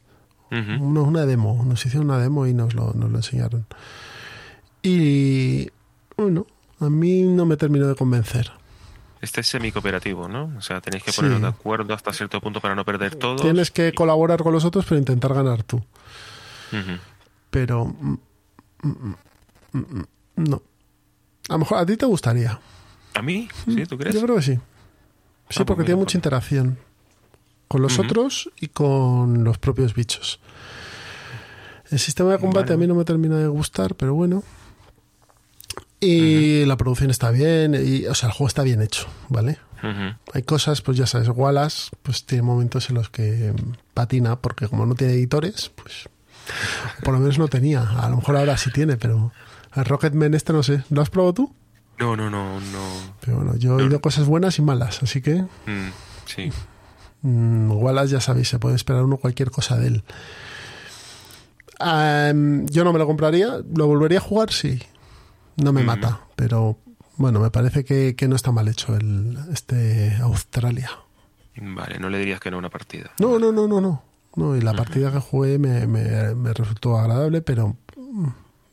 Ujú. Una, una demo. Nos hicieron una demo y nos lo, nos lo enseñaron. Y bueno, a mí no me terminó de convencer. Este es semi-cooperativo, ¿no? O sea, tenéis que Sí. poneros de acuerdo hasta cierto punto para no perder todo. Tienes que colaborar con los otros, pero intentar ganar tú. Pero mm, mm, mm, no. A lo mejor a ti te gustaría. ¿A mí? ¿Sí? ¿Tú crees? Yo creo que sí. Sí, Ah, pues porque tiene mucha interacción con los otros y con los propios bichos. El sistema de combate Vale. a mí no me termina de gustar, pero bueno. Y la producción está bien, y, o sea, el juego está bien hecho, ¿vale? Hay cosas, pues ya sabes, Wallace, pues tiene momentos en los que mm, patina, porque como no tiene editores, pues por lo menos no tenía. A lo mejor ahora sí tiene, pero el Rocketman este no sé. ¿Lo has probado tú? No, no, no, no. Pero bueno, yo he oído cosas buenas y malas, así que Mm, sí. Mm, Wallace, ya sabéis, se puede esperar uno cualquier cosa de él. Yo no me lo compraría, lo volvería a jugar, sí. No me Ujú. mata, pero bueno, me parece que, que no está mal hecho el este Australia. Vale, no le dirías que no una partida. No, no, no, no, no. No, y la partida que jugué me, me- me resultó agradable, pero mm,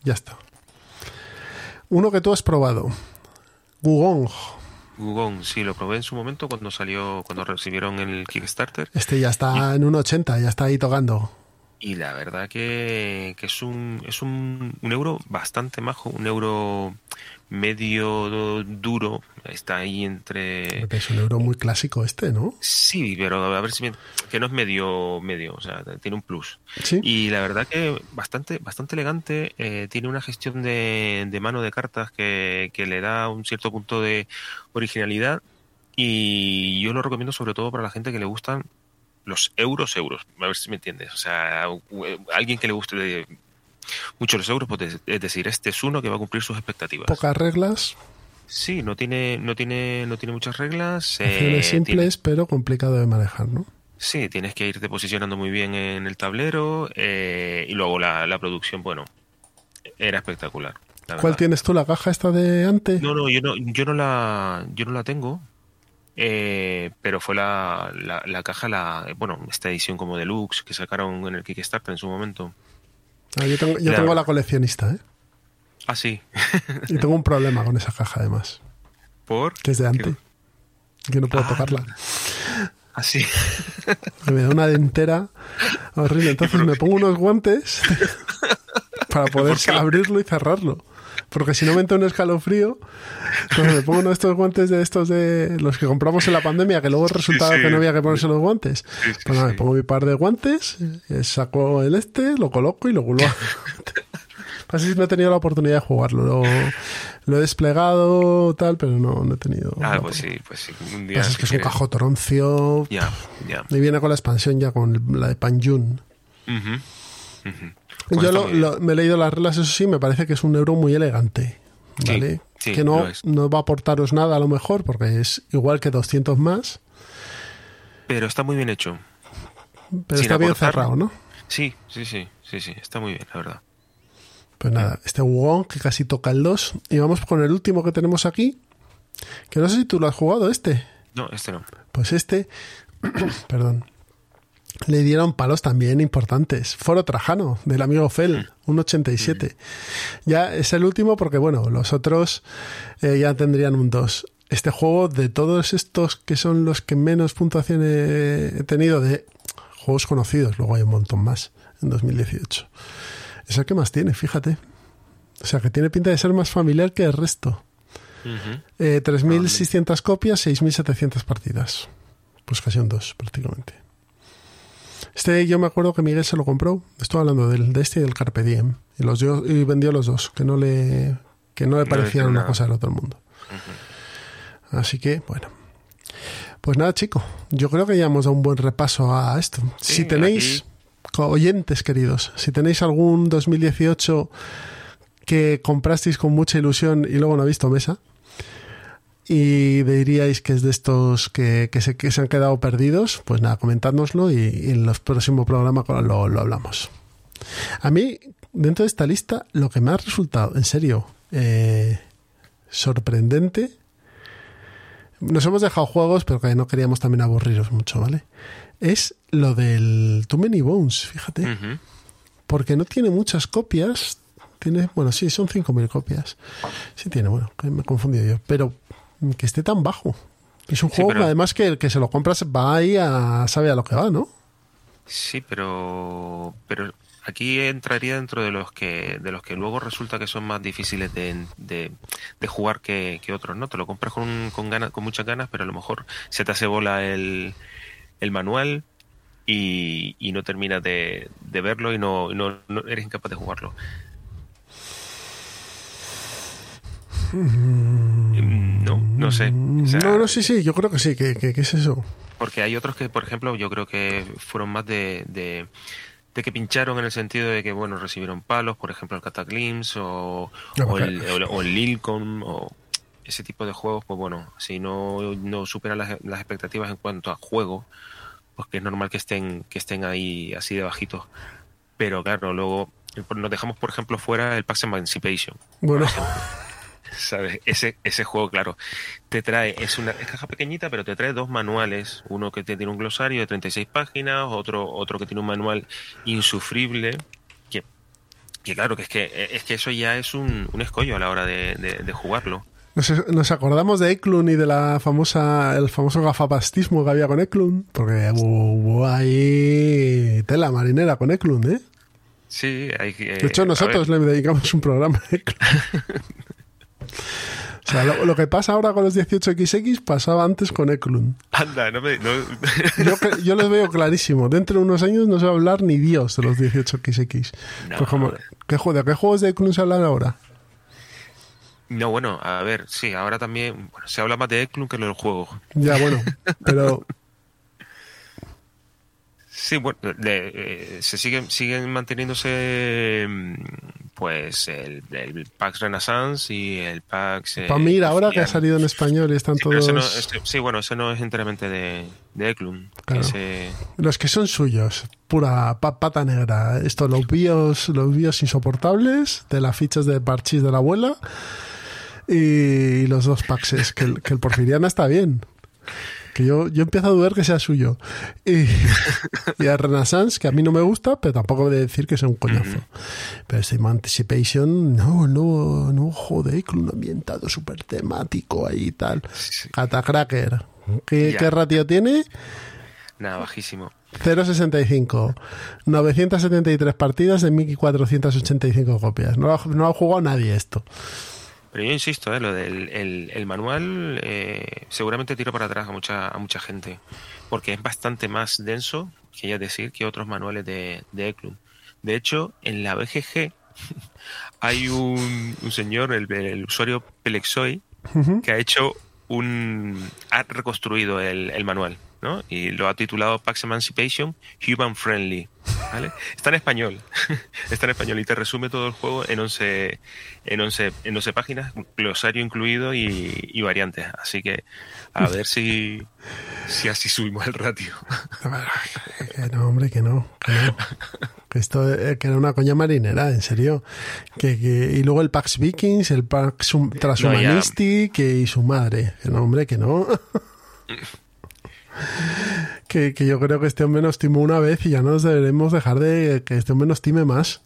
ya está. Uno que tú has probado. Wugong. Gugong, sí, lo probé en su momento cuando salió, cuando recibieron el Kickstarter. Este ya está en un 80, ya está ahí tocando. Y la verdad que, que es un es un, un euro bastante majo, un euro medio duro, está ahí entre Es un euro muy clásico este, ¿no? sí, pero a ver si me- que no es medio medio, o sea, tiene un plus. Sí. Y la verdad que bastante bastante elegante, eh, tiene una gestión de, de mano de cartas que, que le da un cierto punto de originalidad y yo lo recomiendo sobre todo para la gente que le gustan los euros euros, a ver si me entiendes. O sea, u- alguien que le guste de- mucho los euros, pues es es decir, este es uno que va a cumplir sus expectativas. Pocas reglas, Sí, no tiene, no tiene, no tiene muchas reglas. eh, tiene- simples, pero complicado de manejar, ¿no? sí, tienes que irte posicionando muy bien en el tablero eh, y luego la, la producción, bueno, era espectacular. la ¿Cuál verdad. tienes tú? ¿La caja esta de antes? No, no, yo no, yo no la, yo no la tengo. eh, pero fue la, la, la caja, la, bueno, esta edición como deluxe que sacaron en el Kickstarter en su momento. Ah, yo tengo, yo La- tengo la coleccionista, ¿eh? Ah, sí. Y tengo un problema con esa caja, además, ¿Por? que es de antes. Que no puedo Ah, tocarla. Ah, sí. Que me da una dentera horrible. Entonces me pongo unos guantes para poder ¿Por qué? abrirlo y cerrarlo. Porque si no me entra un escalofrío, pues me pongo uno de estos guantes de estos de los que compramos en la pandemia, que luego resultaba sí. que no había que ponerse los guantes. Sí, pues nada, me pongo mi par de guantes, eh, saco el este, lo coloco y lo vuelvo a... Así no he tenido la oportunidad de jugarlo. Lo, lo he desplegado, tal, pero no, no he tenido. Ah, pues sí, pues sí. Un día. es que es un cajotoroncio. Ya, ya. Y viene con la expansión ya con la de Panjun. Pues Yo lo- me he leído las reglas, eso sí, me parece que es un euro muy elegante. ¿Vale? sí, que no, no va a aportaros nada a lo mejor, porque es igual que 200 más, Pero está muy bien hecho. pero Sin está bien cerrado, ¿no? Sí, sí, sí, sí, sí, está muy bien, la verdad. Pues nada, este Wong que casi toca el 2. Y vamos con el último que tenemos aquí. Que no sé si tú lo has jugado, este. No, este no. Pues este, perdón, le dieron palos también importantes. Foro Trajano, del amigo Fel, un 87. Ya es el último porque, bueno, los otros eh, ya tendrían un 2. Este juego, de todos estos que son los que menos puntuación he, he tenido de juegos conocidos, luego hay un montón más en 2018. Es el que más tiene, fíjate. O sea, que tiene pinta de ser más familiar que el resto. Ujú. Eh, 3.600 copias, 6.700 partidas. Pues casi un 2 prácticamente. Este yo me acuerdo que Miguel se lo compró. Estoy hablando del, de este y del Carpe Diem. Y, los dio- y vendió los dos, que no le, que no le parecían una cosa del otro mundo. Así que, bueno. Pues nada, chico. Yo creo que ya hemos dado un buen repaso a esto. Sí, si tenéis, aquí- oyentes queridos, si tenéis algún 2018 que comprasteis con mucha ilusión y luego no ha visto mesa, y diríais que es de estos que, que se, que se han quedado perdidos, pues nada, comentádnoslo y, en los próximos programas lo, lo hablamos. A mí, dentro de esta lista, lo que me ha resultado, en serio, eh, sorprendente. Nos hemos dejado juegos, pero que no queríamos también aburriros mucho, ¿vale? Es lo del Too Many Bones, fíjate. Porque no tiene muchas copias. Tiene, bueno, sí, son 5.000 copias. Sí tiene, bueno, que me he confundido yo. Pero que esté tan bajo. Es un Sí, juego pero- que además que el que se lo compras va ahí a sabe a lo que va, ¿no? Sí, pero pero aquí entraría dentro de los que de los que luego resulta que son más difíciles de, de, de jugar que, que otros, ¿no? Te lo compras con, con ganas, con muchas ganas, pero a lo mejor se te hace bola el, el manual y, y no terminas de, de verlo y no, no, no eres incapaz de jugarlo. Mm, No, no sé. O sea, no, no, sí, sí, yo creo que sí, que, que- que es eso. Porque hay otros que, por ejemplo, yo creo que fueron más de, de, de que pincharon en el sentido de que, bueno, recibieron palos, por ejemplo, el Cataclysm o, o, porque- el, o, el- o el Lilcom o ese tipo de juegos, pues bueno, si no, no superan las, las expectativas en cuanto a juego, pues que es normal que estén, que estén ahí así de bajitos. Pero claro, luego nos dejamos, por ejemplo, fuera el Pax Emancipation. Bueno, ¿Sabes? Ese, ese juego, claro, te trae, es una es caja pequeñita, pero te trae dos manuales. Uno que te tiene un glosario de 36 páginas, otro, otro que tiene un manual insufrible. Que, que claro, que es que, es que eso ya es un, un escollo a la hora de, de- de jugarlo. Nos, nos acordamos de Eklund y de la famosa, el famoso gafapastismo que había con Eklund, porque hubo ahí tela marinera con Eklund, ¿eh? Sí, hay que. De hecho, nosotros le dedicamos un programa a Eklund. O sea, lo, lo que pasa ahora con los 18XX pasaba antes con Eklund. anda, no me. no- Yo, yo les veo clarísimo. Dentro de unos años no se va a hablar ni Dios de los 18XX. No. Pues como, ¿qué, juego- ¿De qué juegos de Eklund se hablan ahora? No, bueno, a ver, sí, ahora también. Bueno, se habla más de Eklund que de los juegos. Ya, bueno. Pero Sí, bueno, de- eh, se siguen siguen manteniéndose mm, pues el, el PAX Renaissance y el PAX... eh, para mí, ahora que ha salido en español y están Sí, todos... no- ese- sí, bueno, ese no es enteramente de, de Eklund. Claro. Ese- Los que son suyos, pura pa- pata negra. Esto, los bios, los bios insoportables de las fichas de parchís de la abuela y los dos paxes, que el, que el Porfiriana está bien. Que yo, yo empiezo a dudar que sea suyo. Y, y el Renaissance, que a mí no me gusta, pero tampoco voy a decir que sea un coñazo. Pero este Anticipation, no, no, no, joder, con un ambientado súper temático ahí y tal. sí, Catacracker. ¿Qué, Ya. ¿Qué ratio tiene? nada, bajísimo. 0.65. 973 partidas de 1.485 copias. No, no ha jugado nadie esto. Pero yo insisto, eh, lo del el, el manual eh, seguramente tiro para atrás a mucha, a mucha gente, porque es bastante más denso, que ya decir, que otros manuales de, de Eklund. De hecho, en la BGG hay un, un señor, el, el usuario Pelexoy, que ha hecho un... ha reconstruido el, el manual, ¿no? Y lo ha titulado Pax Emancipation Human Friendly. ¿Vale? Está en español. Está en español y te resume todo el juego en 11, en 11, en 11 páginas, glosario incluido y, y variantes. Así que a ver si, si así subimos el ratio. Que no, hombre, que no. Que, no. que esto eh, que era una coña marinera, en serio. Que, que, y luego el Pax Vikings, el Pax Transhumanistic y su madre. Que no, hombre, que no. que, que yo creo que este hombre nos timó una vez y ya nos deberemos dejar de que este hombre nos time más.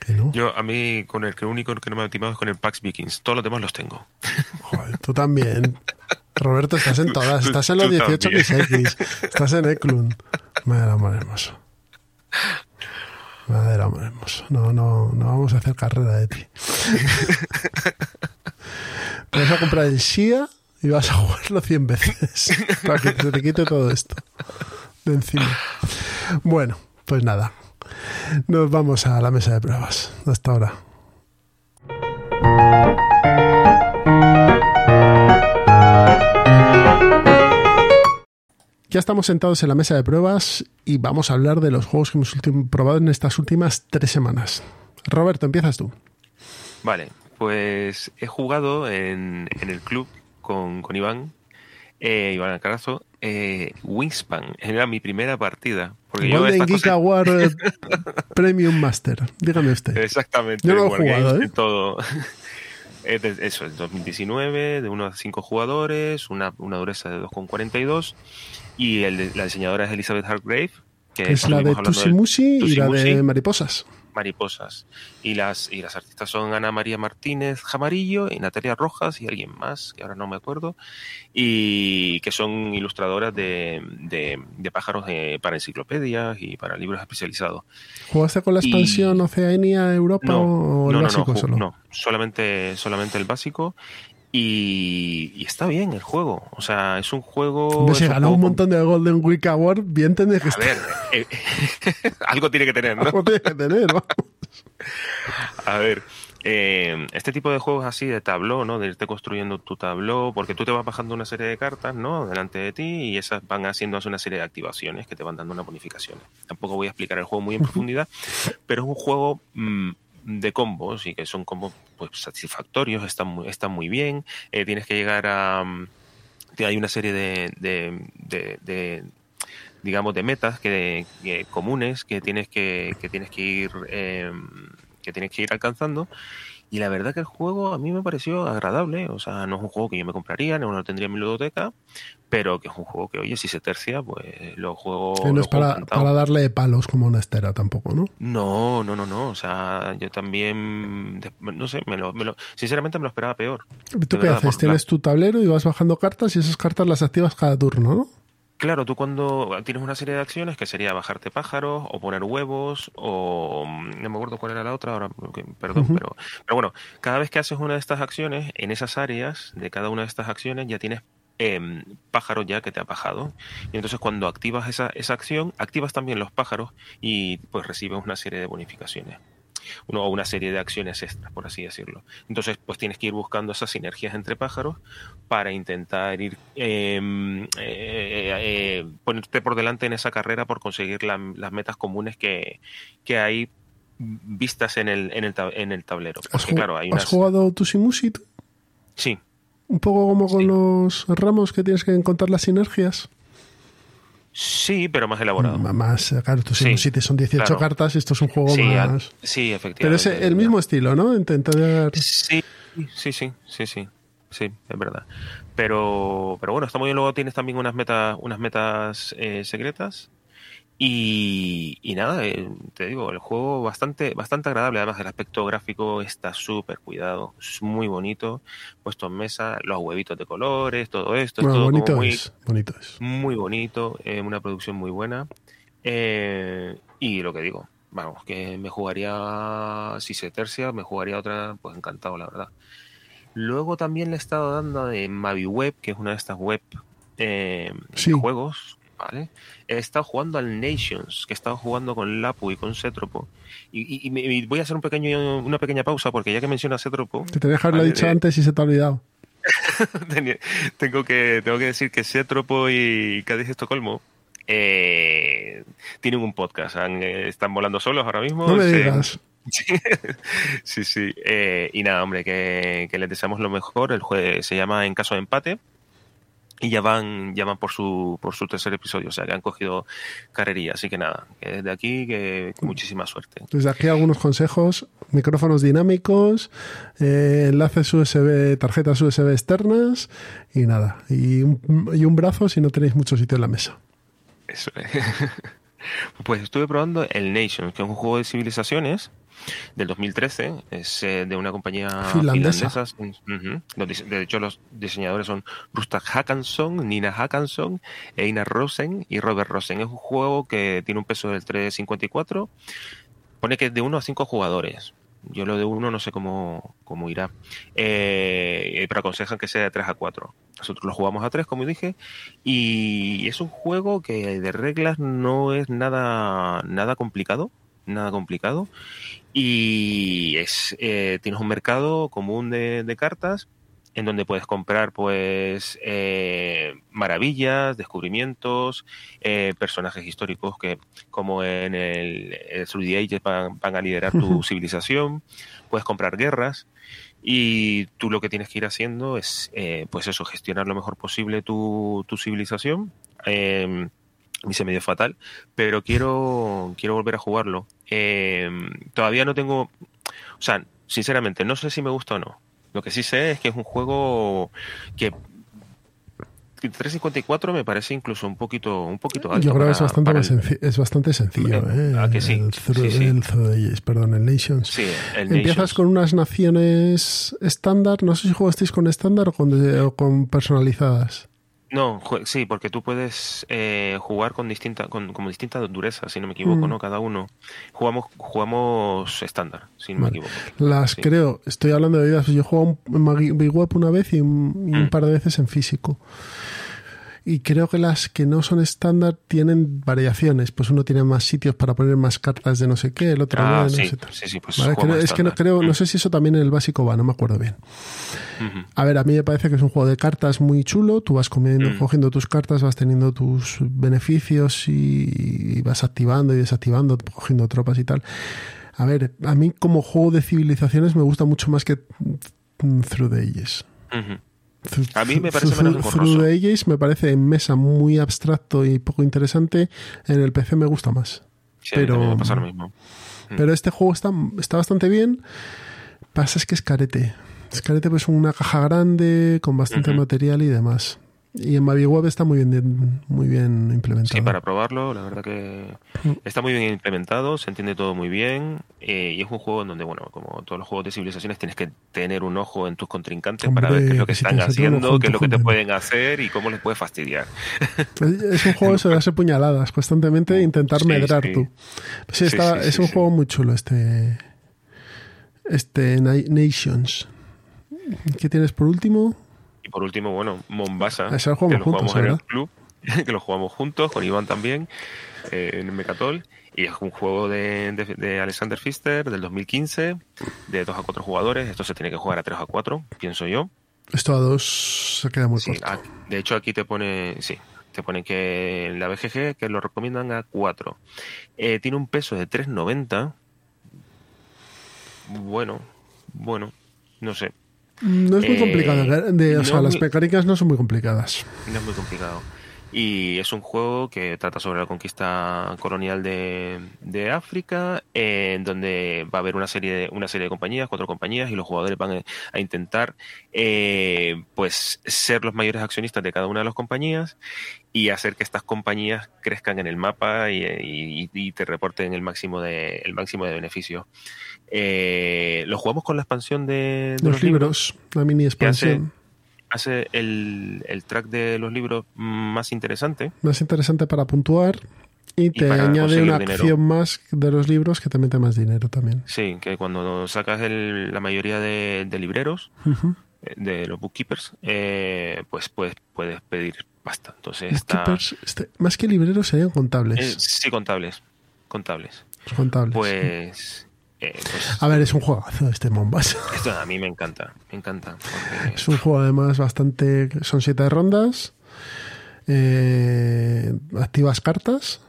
Que no. Yo, a mí, con el que único que no me ha timado es con el Pax Vikings. Todos los demás los tengo. Joder, tú también. Roberto, estás en todas. Estás en los Tú 18 también. XX. Estás en Eklund. Madre amor hermoso. Madre amor hermoso. No, no, no vamos a hacer carrera de ti. Vas a comprar el Shia y vas a jugarlo 100 veces para que se te quite todo esto de encima. Bueno, pues nada. Nos vamos a la mesa de pruebas. Hasta ahora. Ya estamos sentados en la mesa de pruebas y vamos a hablar de los juegos que hemos probado en estas últimas tres semanas. Roberto, empiezas tú. Vale, pues he jugado en, en el club con, con Iván, eh, Iván Alcarazo, eh, Wingspan. Era mi primera partida. Porque yo Golden estas Geek cosas- Award eh, Premium Master. Dígame usted. Exactamente. Yo no lo he jugado, ¿eh? Todo. Eso, es 2019, de 1 a 5 jugadores, una, una dureza de 2,42. Y el de- la diseñadora es Elizabeth Hargrave. Que Es la de estuvimos hablando Tusi Musi y la de. Mariposas. Mariposas. Y las, y las artistas son Ana María Martínez Jamarillo y Natalia Rojas y alguien más, que ahora no me acuerdo, y que son ilustradoras de, de, de pájaros eh, para enciclopedias y para libros especializados. ¿Jugaste con la Y- expansión Oceanía Europa No, o el no, no, básico no, solo? no, solamente, solamente el básico. Y, y está bien el juego. O sea, es un juego. Es ganó un montón de Golden Week Award, bien tendría que A estar. ver, eh, algo tiene que tener, ¿no? Algo tiene que tener, vamos. A ver, eh, este tipo de juegos así de tabló, ¿no? De irte construyendo tu tabló, porque tú te vas bajando una serie de cartas, ¿no? Delante de ti y esas van haciendo una serie de activaciones que te van dando unas bonificaciones. Tampoco voy a explicar el juego muy en profundidad, pero es un juego mm, de combos y que son combos pues satisfactorios, están muy, están muy bien. Eh, tienes que llegar a... mm, hay una serie de, de, de- de, digamos de metas que, que comunes que tienes que, que tienes que ir eh, que tienes que ir alcanzando y la verdad que el juego a mí me pareció agradable o sea no es un juego que yo me compraría no lo tendría en mi ludoteca pero que es un juego que oye si se tercia pues lo juego, Que no lo es juego para, para darle palos como una estera tampoco, ¿no? no no no no o sea yo también no sé me lo, me lo- sinceramente me lo esperaba peor ¿Tú qué haces? Tienes tu tablero y vas bajando cartas y esas cartas las activas cada turno, ¿no? Claro, tú cuando tienes una serie de acciones que sería bajarte pájaros o poner huevos o mm, no me acuerdo cuál era la otra ahora, perdón, pero pero bueno, cada vez que haces una de estas acciones en esas áreas de cada una de estas acciones ya tienes em, pájaros ya que te ha bajado. Y entonces cuando activas esa, esa acción activas también los pájaros y pues recibes una serie de bonificaciones uno, o una serie de acciones extras, por así decirlo. Entonces, pues tienes que ir buscando esas sinergias entre pájaros para intentar ir eh, eh, eh, ponerte por delante en esa carrera por conseguir la- las metas comunes que, que hay vistas en el, en el, en el tablero. ¿Has, Porque claro, hay ¿has unas... jugado Tusimusi tú? Sí, Un poco como con Sí. los ramos que tienes que encontrar las sinergias. Sí, pero más elaborado. M- Más, eh, claro, Tusimusi Sí, son 18 claro. cartas esto es un juego Sí, más... sí, efectivamente. Pero es el mismo estilo, ¿no? Intentar... Sí, sí, sí, sí, sí, sí, es verdad. Pero, pero bueno, está muy bien. Luego tienes también unas metas, unas metas eh, secretas. Y, y nada, eh, te digo, el juego bastante, bastante agradable. Además, el aspecto gráfico está súper cuidado, es muy bonito, puesto en mesa, los huevitos de colores, todo esto, es Bueno, todo como bonito muy, es, bonito es. muy bonito, eh, una producción muy buena. Eh, y lo que digo, vamos, que me jugaría, si se tercia, me jugaría otra, pues encantado, la verdad. Luego también le he estado dando de MaviWeb, que es una de estas web eh, Sí. de juegos, ¿vale? He estado jugando al Nations, que he estado jugando con Lapu y con Cetropo. Y, y- voy a hacer un pequeño, una pequeña pausa, porque ya que menciona Cetropo, Te que haberlo Vale, dicho de- antes y se te ha olvidado. Tengo que tengo que decir que Cetropo y Cádiz Estocolmo eh, tienen un podcast. Eh, están volando solos ahora mismo. No me digas. Sí, sí. Eh, y nada, hombre, que, les deseamos lo mejor. El juego se llama En caso de empate y ya van, ya van por su, por su tercer episodio, o sea que han cogido carrería, así que nada, desde aquí que, muchísima suerte. Desde aquí algunos consejos, micrófonos dinámicos, eh, enlaces USB, tarjetas USB externas y nada, y un, y un brazo si no tenéis mucho sitio en la mesa. Eso Pues estuve probando el Nation, que es un juego de civilizaciones del 2013. Es eh, de una compañía finlandesa. De hecho, los diseñadores son Rustak Hackanson, Nina Hackanson, Einar Rosen y Robert Rosen. Es un juego que tiene un peso del 354. Pone que es de 1 a 5 jugadores. Yo lo de uno no sé cómo, cómo irá. Eh, pero aconsejan que sea de 3 a 4. Nosotros lo jugamos a 3, como dije. Y es un juego que de reglas no es nada, nada complicado. Nada complicado. Y es, eh, tienes un mercado común de, cartas en donde puedes comprar pues eh, maravillas, descubrimientos, eh, personajes históricos que como en el, el Age van, a liderar tu civilización, puedes comprar guerras y tú lo que tienes que ir haciendo es pues eso, gestionar lo mejor posible tu, tu civilización. Eh, me medio fatal, pero quiero, quiero volver a jugarlo. Eh, todavía no tengo, o sea, sinceramente, no sé si me gusta o no. Lo que sí sé es que es un juego que 354 me parece incluso un poquito un poquito alto. Yo creo que es bastante, es bastante sencillo. ¿eh? ¿A que sí? El, perdón, el Nations. Sí, Empiezas con unas naciones estándar. No sé si jugasteis con estándar o con personalizadas. No, sí, porque tú puedes eh, jugar con distinta, con, como distintas durezas, si no me equivoco, mm. ¿no? Cada uno. Jugamos, jugamos estándar, si no me equivoco. Las creo, estoy hablando de vidas. Yo he jugado en Big Web una vez y un, mm. par de veces en físico y creo que las que no son estándar tienen variaciones. Pues uno tiene más sitios para poner más cartas de no sé qué, el otro ah, no, sí, sé Sí, sí, pues es que no creo, no mm. sé si eso también en el básico va, no me acuerdo bien. A ver, a mí me parece que es un juego de cartas muy chulo. Tú vas comiendo, mm. cogiendo tus cartas, vas teniendo tus beneficios y, vas activando y desactivando, cogiendo tropas y tal. A ver, a mí como juego de civilizaciones me gusta mucho más que Through the Ages. A mí me parece menos Through the me parece en mesa muy abstracto y poco interesante. En el PC me gusta más. pero, lo mismo. Mm. Pero este juego está, está bastante bien. Pasa es que es carete. Es carete, pues una caja grande, con bastante material y demás. Y en Web está muy bien, muy bien implementado. Sí, para probarlo, la verdad que mm. está muy bien implementado, se entiende todo muy bien. Eh, y es un juego en donde, bueno, como todos los juegos de civilizaciones, tienes que tener un ojo en tus contrincantes para ver qué es lo que están haciendo, qué es lo que te pueden hacer y cómo les puedes fastidiar. Es un juego de darse puñaladas constantemente e intentar medrar tú. Sí, está, es un juego muy chulo este, este Nations. ¿Qué tienes por último? Y por último, bueno, Mombasa, que lo jugamos en el club, que lo jugamos juntos, con Iván también, eh, en el Mecatol. Y es un juego de, de, Alexander Pfister del 2015, de 2 a 4 jugadores. Esto se tiene que jugar a 3 a 4, pienso yo. Esto a 2 se queda muy corto. de hecho, aquí te pone, sí, te pone que en la BGG que lo recomiendan a 4. Eh, tiene un peso de 3,90. Bueno, bueno, no sé. No es muy complicado. Eh, o sea, las mecánicas no son muy complicadas. No es muy complicado. Y es un juego que trata sobre la conquista colonial de, de África, en donde va a haber una serie, de, una serie de compañías, cuatro compañías, y los jugadores van a, intentar eh, pues ser los mayores accionistas de cada una de las compañías y hacer que estas compañías crezcan en el mapa y, y, te reporten el máximo de, el máximo de beneficios. Eh, lo jugamos con la expansión de, los, libros, la mini expansión. Hace, el, track de los libros más interesante. Más interesante para puntuar. Y te añade una acción más de los libros que te mete más dinero también. Sí, que cuando sacas la mayoría de, libreros, eh, de los bookkeepers, eh, pues puedes, puedes pedir pasta. Entonces este, más que libreros serían contables. sí, contables. Contables. Contables. Pues eh, pues, a ver, es un juegazo este Mombasa. Esto a mí me encanta, me encanta. Es un juego además bastante... Son siete rondas. Eh, activas cartas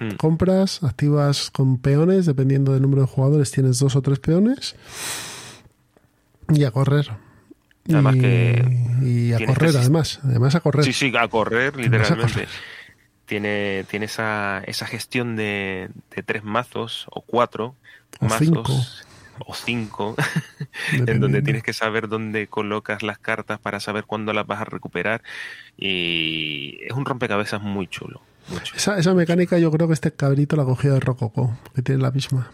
Mm. Compras, activas con peones, dependiendo del número de jugadores, tienes dos o tres peones. Y a correr. Además y, que y a correr, que- además. Además a correr. Sí, sí, a correr, literalmente. Tiene, tiene esa, esa gestión de, de tres mazos o cuatro O mazos cinco. o cinco, en donde tienes que saber dónde colocas las cartas para saber cuándo las vas a recuperar. Y es un rompecabezas muy chulo. muy chulo. Esa, esa mecánica yo creo que este cabrito la cogió de Rococo, que tiene la misma.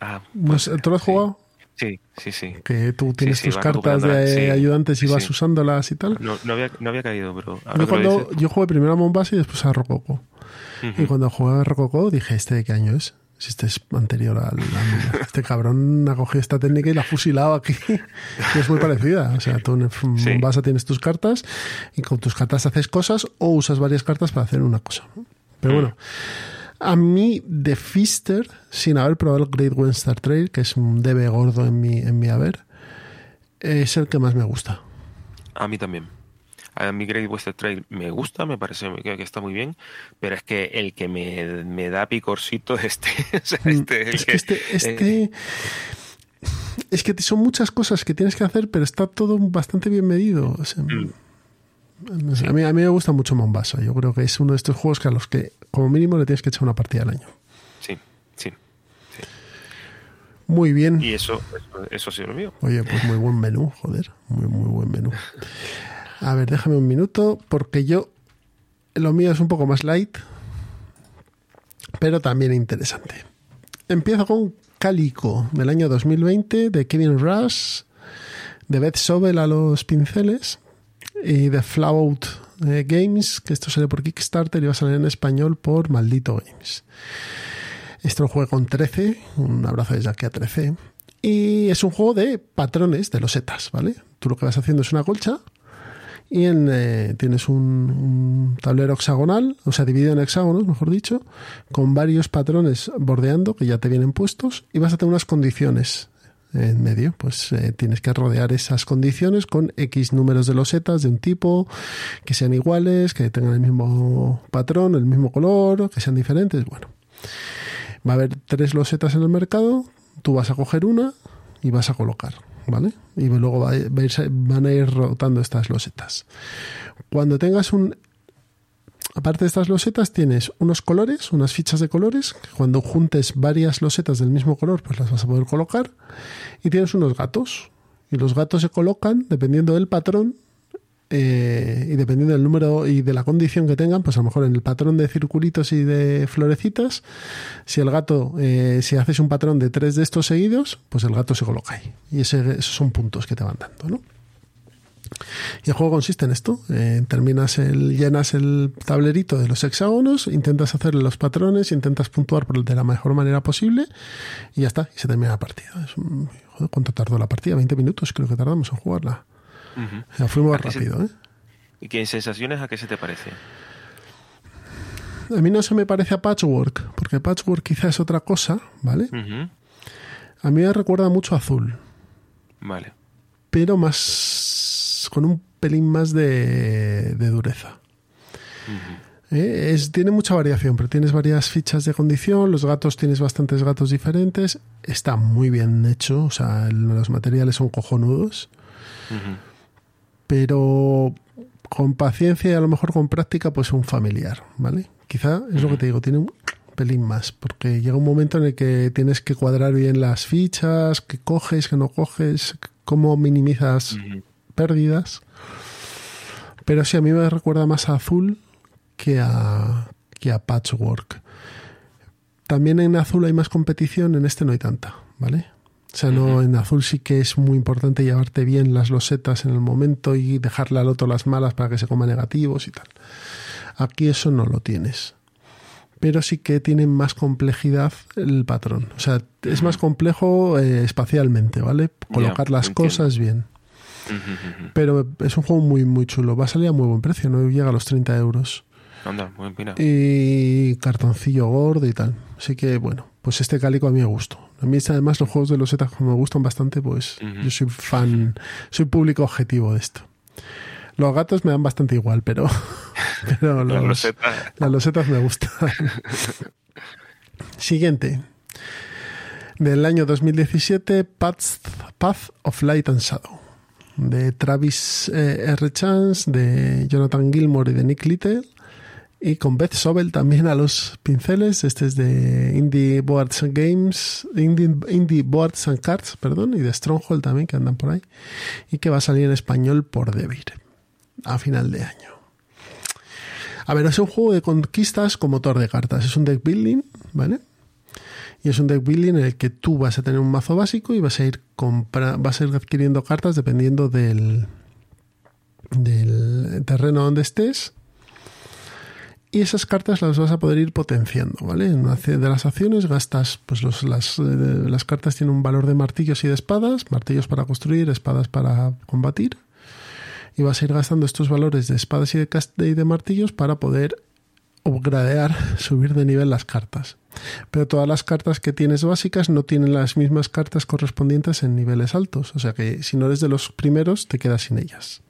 Ah, pues, ¿Tú lo has sí. jugado? Sí, sí, sí. Que tú tienes sí, tus cartas de la- ayudantes y vas usándolas y tal. No, no, había, no había caído, pero Yo, cuando, yo jugué primero a Mombasa y después a Rococo. Y cuando jugué a Rococo dije, ¿este de qué año es? Si este es anterior al... al- este cabrón ha cogido esta técnica y la ha fusilado aquí. Y es muy parecida. O sea, tú en. Mombasa tienes tus cartas y con tus cartas haces cosas o usas varias cartas para hacer una cosa. Pero Mm. bueno, a mí de Fister, sin haber probado el Great Western Trail, que es un debe gordo en mi, en mi haber, es el que más me gusta. A mí también. A mí Great Western Trail me gusta, me parece que que está muy bien, pero es que el que me, me da picorcito es este. Sea, este Mm. es que este, eh, este es que son muchas cosas que tienes que hacer, pero está todo bastante bien medido. O sea, Mm. no sé, a, mí, a mí me gusta mucho Mombasa. Yo creo que es uno de estos juegos que a los que como mínimo le tienes que echar una partida al año. sí, sí. Muy bien. Y eso, eso, eso ha sido lo mío. Oye, pues muy buen menú, joder. Muy, muy buen menú. A ver, déjame un minuto, porque yo. Lo mío es un poco más light, pero también interesante. Empiezo con Calico, del año 2020, de Kevin Rush, de Beth Sobel a los pinceles, y de Flout eh, Games, que esto sale por Kickstarter y va a salir en español por Maldito Games. Esto lo juega con 13, un abrazo desde aquí a 13. Y es un juego de patrones de losetas, ¿vale? Tú lo que vas haciendo es una colcha y eh, tienes un tablero hexagonal, o sea, dividido en hexágonos, mejor dicho, con varios patrones bordeando que ya te vienen puestos y vas a tener unas condiciones en medio. Pues eh, tienes que rodear esas condiciones con X números de losetas de un tipo, que sean iguales, que tengan el mismo patrón, el mismo color, que sean diferentes. Bueno, va a haber tres losetas en el mercado, tú vas a coger una y vas a colocar, ¿vale? Y luego va a van a ir rotando estas losetas. Cuando tengas un... Aparte de estas losetas tienes unos colores, unas fichas de colores, que cuando juntes varias losetas del mismo color, pues las vas a poder colocar. Y tienes unos gatos. Y los gatos se colocan dependiendo del patrón eh, y dependiendo del número y de la condición que tengan, pues a lo mejor en el patrón de circulitos y de florecitas, si el gato, eh, si haces un patrón de tres de estos seguidos, pues el gato se coloca ahí. Y esos son puntos que te van dando, ¿no? Y el juego consiste en esto. eh, terminas el, llenas el tablerito de los hexágonos, intentas hacerle los patrones, intentas puntuar por el de la mejor manera posible y ya está, y se termina la partida. Es un- joder, ¿Cuánto tardó la partida? 20 minutos creo que tardamos en jugarla. Ujú. O sea, fuimos ¿A qué se- rápido, ¿eh? ¿Y qué sensaciones a qué se te parece? A mí no se me parece a Patchwork, porque Patchwork quizá es otra cosa, ¿vale? A mí me recuerda mucho a Azul, Vale. pero más con un pelín más de, de dureza. Eh, Es, tiene mucha variación, pero tienes varias fichas de condición, los gatos tienes bastantes gatos diferentes, está muy bien hecho, o sea, los materiales son cojonudos, pero con paciencia y a lo mejor con práctica, pues un familiar, ¿vale? Quizá es lo que te digo, tiene un pelín más, porque llega un momento en el que tienes que cuadrar bien las fichas, qué coges, qué no coges, cómo minimizas. Pérdidas. Pero sí, a mí me recuerda más a Azul que a, que a Patchwork. También en Azul hay más competición, en este no hay tanta, ¿vale? O sea, no, en Azul sí que es muy importante llevarte bien las losetas en el momento y dejarle al otro las malas para que se coma negativos y tal. Aquí eso no lo tienes. Pero sí que tiene más complejidad el patrón. O sea, es más complejo eh, espacialmente, ¿vale? Colocar las entiendo. cosas bien. Pero es un juego muy, muy chulo. Va a salir a muy buen precio, no llega a los 30 euros. Anda, muy bien. Y cartoncillo gordo y tal. Así que, bueno, pues este cálico a mí me gustó. A mí, además, los juegos de los Z como me gustan bastante, pues yo soy fan, soy público objetivo de esto. Los gatos me dan bastante igual, pero, pero los- roseta. las losetas me gustan. Siguiente. Del año 2017, Path, Path of Light and Shadow. De Travis eh, R. Chance, de Jonathan Gilmore y de Nick Little. Y con Beth Sobel también a los pinceles. Este es de Indie Boards and Games, Indie, Boards and Cards, perdón, y de Stronghold también, que andan por ahí. Y que va a salir en español por Devir a final de año. A ver, es un juego de conquistas con motor de cartas. Es un deck building, ¿vale? Y es un deck building en el que tú vas a tener un mazo básico y vas a ir compra vas a ir adquiriendo cartas dependiendo del, del terreno donde estés. Y esas cartas las vas a poder ir potenciando, ¿vale? De las acciones gastas, pues las, eh, las cartas tienen un valor de martillos y de espadas, martillos para construir, espadas para combatir y vas a ir gastando estos valores de espadas y de, y de martillos para poder upgradear, subir de nivel las cartas. Pero todas las cartas que tienes básicas no tienen las mismas cartas correspondientes en niveles altos. O sea que si no eres de los primeros, te quedas sin ellas.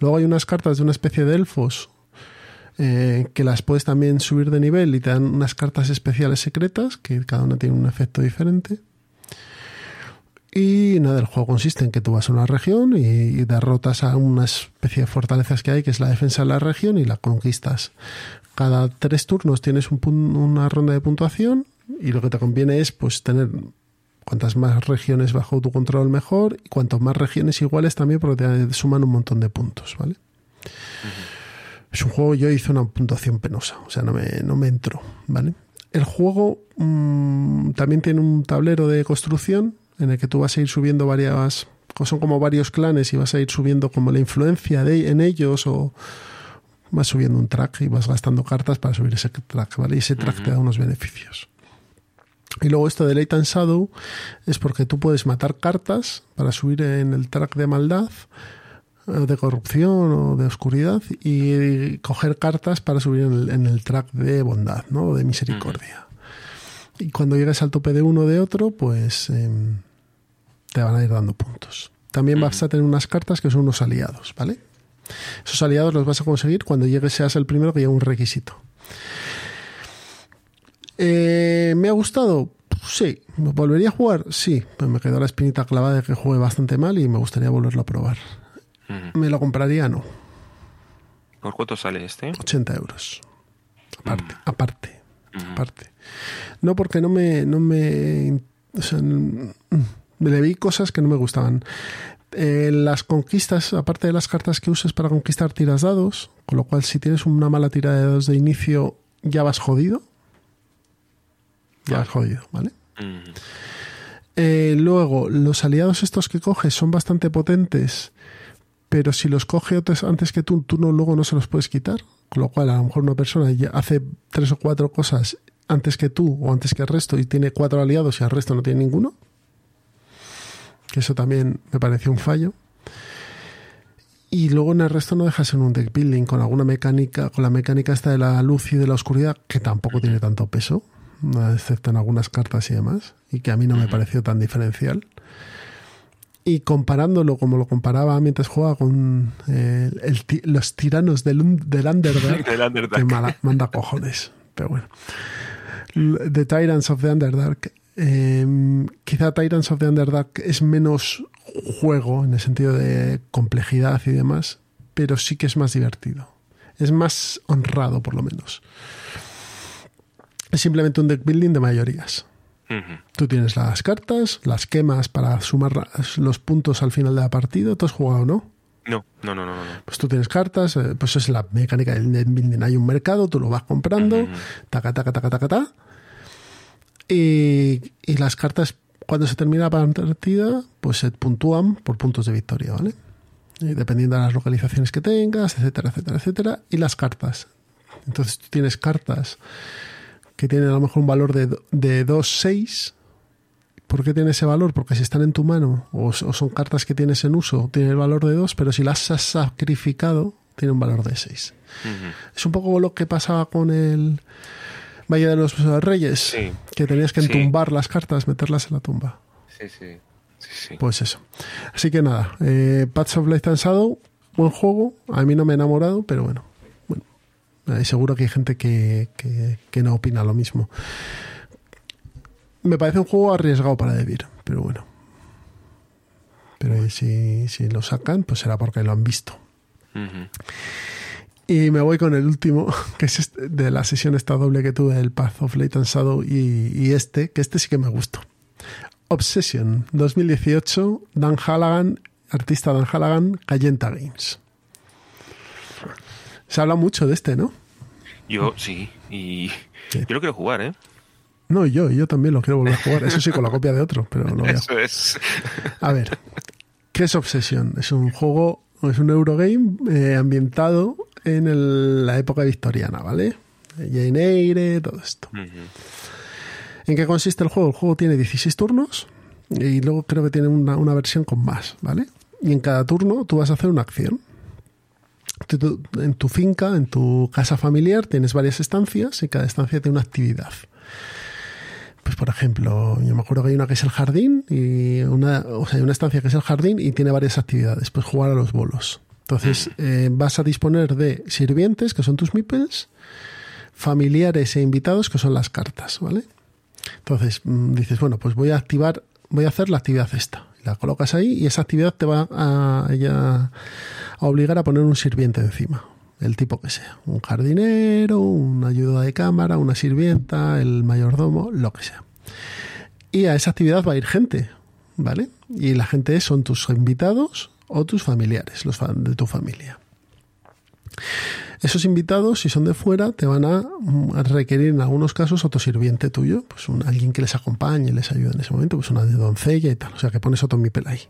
Luego hay unas cartas de una especie de elfos eh, que las puedes también subir de nivel y te dan unas cartas especiales secretas, que cada una tiene un efecto diferente. Y nada, el juego consiste en que tú vas a una región y, derrotas a una especie de fortalezas que hay, que es la defensa de la región, y la conquistas. Cada tres turnos tienes una ronda de puntuación y lo que te conviene es pues tener cuantas más regiones bajo tu control mejor y cuantas más regiones iguales también porque te suman un montón de puntos, ¿vale? Es un juego, yo hice una puntuación penosa, o sea, no me, no me entró, ¿vale? El juego mmm, también tiene un tablero de construcción en el que tú vas a ir subiendo varias, son como varios clanes y vas a ir subiendo como la influencia de, en ellos o vas subiendo un track y vas gastando cartas para subir ese track, ¿vale? Y ese track te da unos beneficios. Y luego esto de Light and Shadow es porque tú puedes matar cartas para subir en el track de maldad, eh, de corrupción o de oscuridad y coger cartas para subir en el, en el track de bondad, ¿no? O de misericordia. Y cuando llegues al tope de uno o de otro, pues eh, te van a ir dando puntos. También vas a tener unas cartas que son unos aliados, ¿vale? Esos aliados los vas a conseguir cuando llegues, seas el primero que lleve un requisito. Eh, ¿Me ha gustado? Sí. ¿Volvería a jugar? Sí. Pues me quedó la espinita clavada de que juegue bastante mal y me gustaría volverlo a probar. ¿Me lo compraría? No. ¿Por cuánto sale este? 80 euros. Aparte, aparte, aparte. No porque no me, no me, o sea, le vi cosas que no me gustaban. Eh, las conquistas, aparte de las cartas que uses para conquistar, tiras dados, con lo cual si tienes una mala tirada de dados de inicio, ya vas jodido. Ya vas jodido, ¿vale? Eh, luego, los aliados estos que coges son bastante potentes, pero si los coge antes que tú, tú no, luego no se los puedes quitar. Con lo cual, a lo mejor una persona ya hace tres o cuatro cosas antes que tú o antes que el resto y tiene cuatro aliados y el resto no tiene ninguno que eso también me pareció un fallo. Y luego en el resto no dejas en un deck building con alguna mecánica, con la mecánica esta de la luz y de la oscuridad, que tampoco tiene tanto peso, excepto en algunas cartas y demás, y que a mí no me pareció tan diferencial. Y comparándolo como lo comparaba mientras jugaba con eh, los tiranos del, del Underdark, que manda cojones, pero bueno. The Tyrants of the Underdark eh, quizá Tyrants of the Underdark es menos juego en el sentido de complejidad y demás, pero sí que es más divertido. Es más honrado, por lo menos. Es simplemente un deck building de mayorías. Tú tienes las cartas, las quemas para sumar los puntos al final de la partida. ¿Tú has jugado, no? No, no, no, no. Pues tú tienes cartas, eh, pues es la mecánica del deck building. Hay un mercado, tú lo vas comprando, taca, taca, taca, taca, taca y, las cartas, cuando se termina la partida, pues se puntúan por puntos de victoria, ¿vale? dependiendo de las localizaciones que tengas, etcétera, etcétera, etcétera. Y las cartas. Entonces tú tienes cartas que tienen a lo mejor un valor de, de 2, 6. ¿Por qué tiene ese valor? Porque si están en tu mano o, son cartas que tienes en uso, tiene el valor de 2, pero si las has sacrificado, tiene un valor de 6. Es un poco lo que pasaba con el Valle de los Reyes, que tenías que entumbar las cartas, meterlas en la tumba. Sí, sí. sí, Pues eso. Así que nada, eh, Paths of Light and Shadow, buen juego. A mí no me he enamorado, pero bueno. bueno seguro que hay gente que, que, no opina lo mismo. Me parece un juego arriesgado para Devir, pero bueno. Pero si, si lo sacan, pues será porque lo han visto. Y me voy con el último, que es este- de la sesión esta doble que tuve, el Path of Light and Shadow, y, y este, que este sí que me gustó. Obsession, 2018, Dan Halligan, artista Dan Halligan, Cayenta Games. Se habla mucho de este, ¿no? Yo sí, y Sí. yo lo quiero jugar, ¿eh? No, yo, yo también lo quiero volver a jugar. Eso sí, con la copia de otro, pero lo voy a Eso es. A ver, ¿qué es Obsession? Es un juego, es un Eurogame eh, ambientado en el- la época victoriana, ¿vale? Jane Eyre, todo esto. ¿En qué consiste el juego? El juego tiene 16 turnos y luego creo que tiene una, una versión con más, ¿vale? Y en cada turno tú vas a hacer una acción. En tu finca, en tu casa familiar, tienes varias estancias y cada estancia tiene una actividad. Pues por ejemplo, yo me acuerdo que hay una que es el jardín y una, o sea, hay una estancia que es el jardín y tiene varias actividades. Pues jugar a los bolos. Entonces eh, vas a disponer de sirvientes, que son tus meeples, familiares e invitados, que son las cartas, ¿vale? Entonces mm, dices, bueno, pues voy a activar, voy a hacer la actividad esta. La colocas ahí y esa actividad te va a, ella a obligar a poner un sirviente encima, el tipo que sea. Un jardinero, una ayuda de cámara, una sirvienta, el mayordomo, lo que sea. Y a esa actividad va a ir gente, ¿vale? Y la gente son tus invitados o tus familiares, los de tu familia. Esos invitados, si son de fuera, te van a, mm, requerir en algunos casos otro sirviente tuyo, pues alguien que les acompañe, les ayude en ese momento, pues una doncella y tal. O sea que pones otro mipel ahí.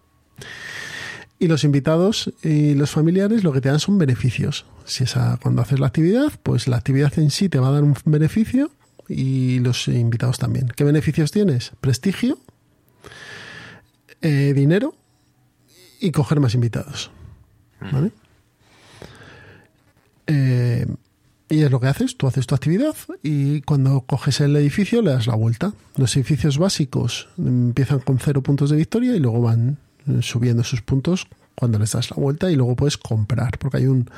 Y los invitados y los familiares lo que te dan son beneficios. Si esa, cuando haces la actividad, pues la actividad en sí te va a dar un beneficio y los invitados también. ¿Qué beneficios tienes? Prestigio, eh, dinero y coger más invitados. ¿Vale? Eh, y es lo que haces, tú haces tu actividad y cuando coges el edificio le das la vuelta. Los edificios básicos empiezan con cero puntos de victoria y luego van eh, subiendo sus puntos cuando les das la vuelta y luego puedes comprar, porque hay un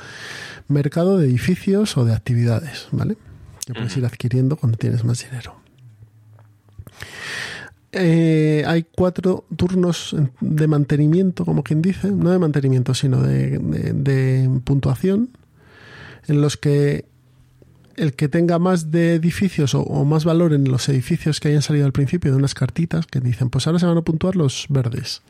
mercado de edificios o de actividades, ¿vale? Que puedes ir adquiriendo cuando tienes más dinero. Eh, hay cuatro turnos de mantenimiento, como quien dice, no de mantenimiento, sino de, puntuación, en los que el que tenga más de edificios o, o más valor en los edificios que hayan salido al principio de unas cartitas que dicen, pues ahora se van a puntuar los verdes.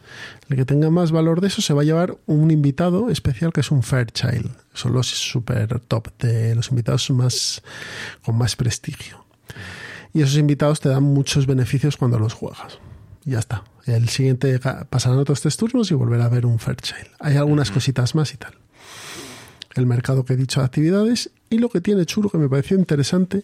El que tenga más valor de eso se va a llevar un invitado especial que es un Fairchild. Son los super top de los invitados más con más prestigio. Y esos invitados te dan muchos beneficios cuando los juegas. Ya está. El siguiente pasarán otros tres turnos y volverá a ver un Fairchild. Hay algunas cositas más y tal. El mercado que he dicho de actividades. Y lo que tiene chulo, que me pareció interesante,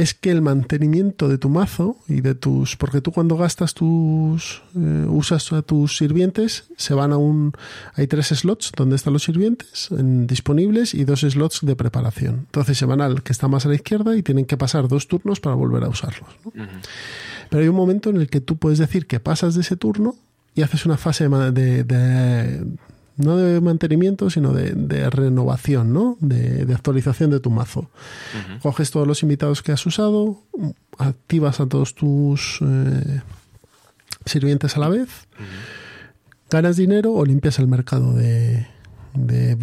es que el mantenimiento de tu mazo y de tus. Porque tú cuando gastas tus. eh, usas a tus sirvientes, se van a un. Hay tres slots donde están los sirvientes en- disponibles y dos slots de preparación. Entonces se van al que está más a la izquierda y tienen que pasar dos turnos para volver a usarlos. ¿no? Pero hay un momento en el que tú puedes decir que pasas de ese turno y haces una fase de- de- no de mantenimiento, sino de, de renovación, ¿no? De, de actualización de tu mazo. Coges todos los invitados que has usado, activas a todos tus eh, sirvientes a la vez, ganas dinero o limpias el mercado de, de,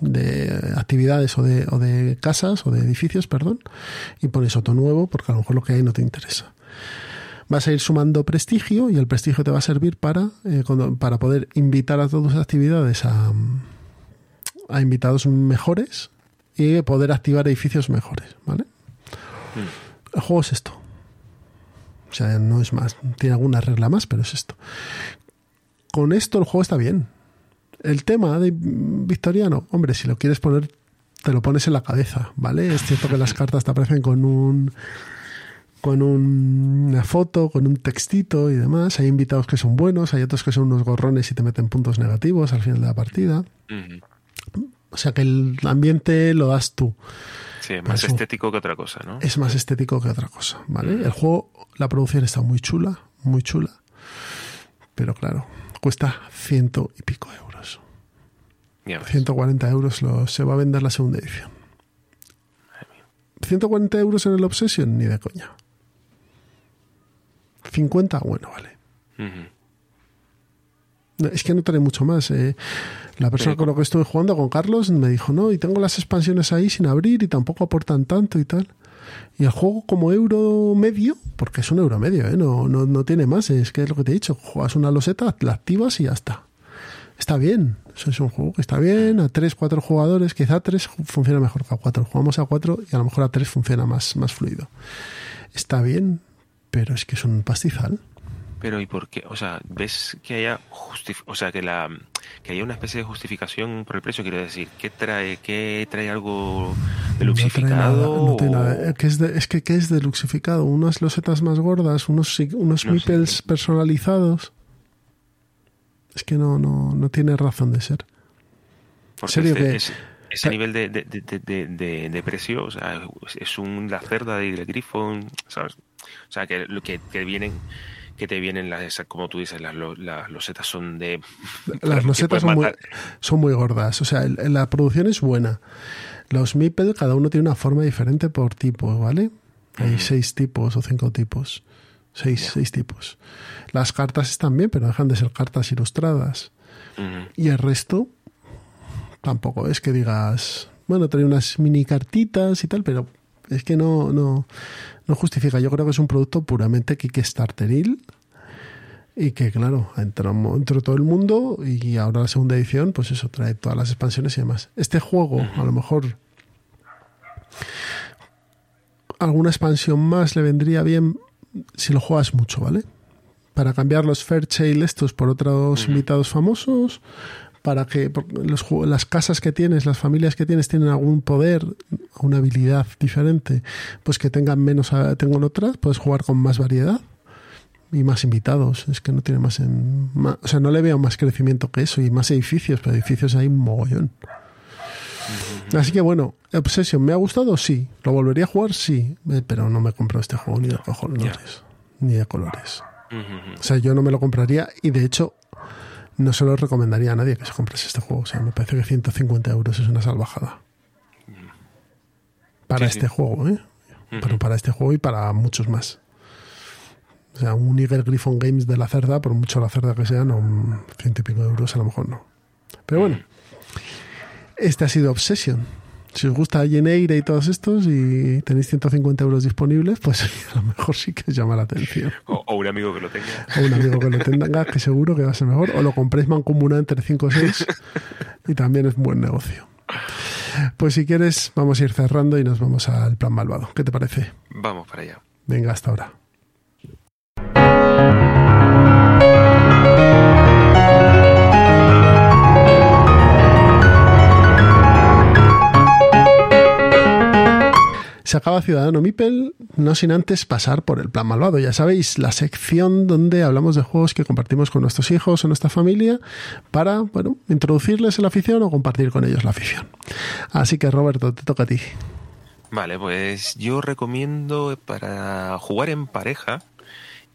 de actividades o de, o de casas o de edificios, perdón, y pones otro nuevo porque a lo mejor lo que hay no te interesa vas a ir sumando prestigio y el prestigio te va a servir para, eh, cuando- para poder invitar a todas tus actividades a, a invitados mejores y poder activar edificios mejores, ¿vale? El juego es esto. O sea, no es más. Tiene alguna regla más, pero es esto. Con esto el juego está bien. El tema de victoriano, hombre, si lo quieres poner, te lo pones en la cabeza, ¿vale? Es cierto que las cartas te aparecen con un con un- una foto, con un textito y demás. Hay invitados que son buenos, hay otros que son unos gorrones y te meten puntos negativos al final de la partida. O sea que el ambiente lo das tú. Sí, más eso- estético que otra cosa, ¿no? Es más estético que otra cosa, ¿vale? El juego, la producción está muy chula, muy chula. Pero claro, cuesta ciento y pico euros. Ya ves. 140 euros lo, se va a vender la segunda edición. 140 euros en el Obsession, ni de coña. 50, bueno, vale. Es que no trae mucho más. eh. La persona con la que estuve jugando, con Carlos, me dijo, no, y tengo las expansiones ahí sin abrir y tampoco aportan tanto y tal. Y el juego como euro medio, porque es un euro medio, ¿eh? no, no, no tiene más, es que es lo que te he dicho, juegas una loseta, la activas y ya está. Está bien, eso es un juego que está bien, a 3, 4 jugadores, quizá a 3 funciona mejor que a 4. Jugamos a 4 y a lo mejor a 3 funciona más, más fluido. Está bien, pero es que es un pastizal. Pero ¿y por qué? O sea, ¿ves que haya justif- o sea, que la que haya una especie de justificación por el precio? Quiero decir, ¿qué trae qué trae algo No trae deluxificado? nada, no nada. Eh, ¿Qué es, de- es que ¿qué es deluxificado? Unas losetas más gordas, unos, unos No sé. personalizados. Es que no, no, no tiene razón de ser. Porque serio este- que- ese, ese nivel de, de, de, de, de- de precio, o sea, es- un la cerda y el grifo, ¿sabes? O sea, que, que, que vienen que te vienen las esas, como tú dices, las, lo- las losetas son de Las losetas son muy, son muy gordas. O sea, el- la producción es buena. Los meeples, cada uno tiene una forma diferente por tipo, ¿vale? Hay seis tipos o cinco tipos. Seis, seis tipos. Las cartas están bien, pero dejan de ser cartas ilustradas. Y el resto, tampoco es que digas, bueno, trae unas mini cartitas y tal, pero es que no, no, no justifica. Yo creo que es un producto puramente Kickstarteril y que, claro, entró, entró todo el mundo y ahora la segunda edición, pues eso, trae todas las expansiones y demás. Este juego, a lo mejor, alguna expansión más le vendría bien si lo juegas mucho, ¿vale? Para cambiar los Fairchild estos por otros invitados famosos, para que los, las casas que tienes, las familias que tienes tienen algún poder, una habilidad diferente, pues que tengan menos, tengan otras, puedes jugar con más variedad y más invitados. Es que no tiene más en. o sea, no le veo más crecimiento que eso y más edificios, pero edificios hay un mogollón. Así que bueno, Obsession, ¿me ha gustado? Sí. ¿Lo volvería a jugar? Sí. Eh, Pero no me compro este juego ni de cojones, ni de colores. O sea, yo no me lo compraría y de hecho no se lo recomendaría a nadie que se comprase este juego. O sea, me parece que 150 euros es una salvajada. Para Sí, sí. este juego, ¿eh? Pero para este juego y para muchos más. O sea, un Eagle Griffon Games de la cerda, por mucho la cerda que sea, no, ciento y pico de euros a lo mejor no. Pero bueno, este ha sido Obsession. Si os gusta Geneira y todos estos y tenéis 150 euros disponibles, pues a lo mejor sí que os llama la atención. O, o un amigo que lo tenga. O un amigo que lo tenga, que seguro que va a ser mejor. O lo compréis mancomunado entre 5 o 6 y también es un buen negocio. Pues si quieres, vamos a ir cerrando y nos vamos al plan malvado. ¿Qué te parece? Vamos para allá. Venga, hasta ahora. Se acaba Ciudadano Mipel, no sin antes pasar por el plan malvado. Ya sabéis, la sección donde hablamos de juegos que compartimos con nuestros hijos o nuestra familia para, bueno, introducirles en la afición o compartir con ellos la afición. Así que, Roberto, te toca a ti. Vale, pues yo recomiendo para jugar en pareja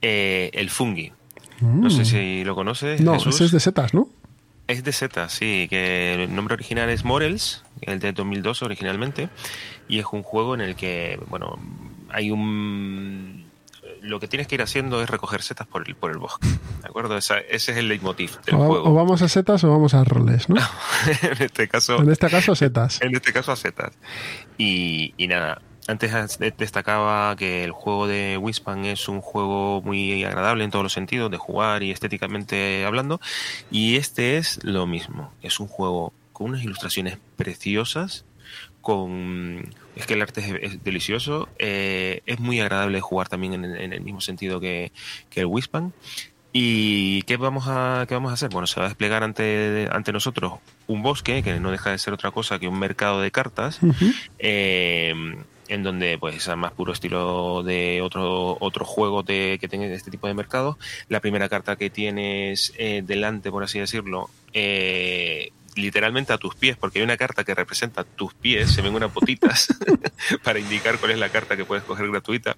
eh, el Fungi. No sé si lo conoces. Mm. No, Jesús. ese es de setas, ¿no? Es de Z, sí, que el nombre original es Morels, el de 2002 originalmente, y es un juego en el que, bueno, hay un... Lo que tienes que ir haciendo es recoger setas por el, por el bosque, ¿de acuerdo? Esa- ese es el leitmotiv del O, juego. o vamos a setas o vamos a roles, ¿no? en este caso, En este caso, setas. en este caso a setas. Y, y nada, antes de- destacaba que el juego de Wispan es un juego muy agradable en todos los sentidos, de jugar y estéticamente hablando. Y este es lo mismo. Es un juego con unas ilustraciones preciosas, con... Es que el arte es, es delicioso, eh, es muy agradable jugar también en, en el mismo sentido que, que el Wispan. ¿Y qué vamos a qué vamos a hacer? Bueno, se va a desplegar ante, ante nosotros un bosque, que no deja de ser otra cosa que un mercado de cartas, eh, en donde pues al más puro estilo de otro otro juego de, que tiene este tipo de mercados la primera carta que tienes eh, delante por así decirlo eh, literalmente a tus pies porque hay una carta que representa tus pies se ven unas botitas para indicar cuál es la carta que puedes coger gratuita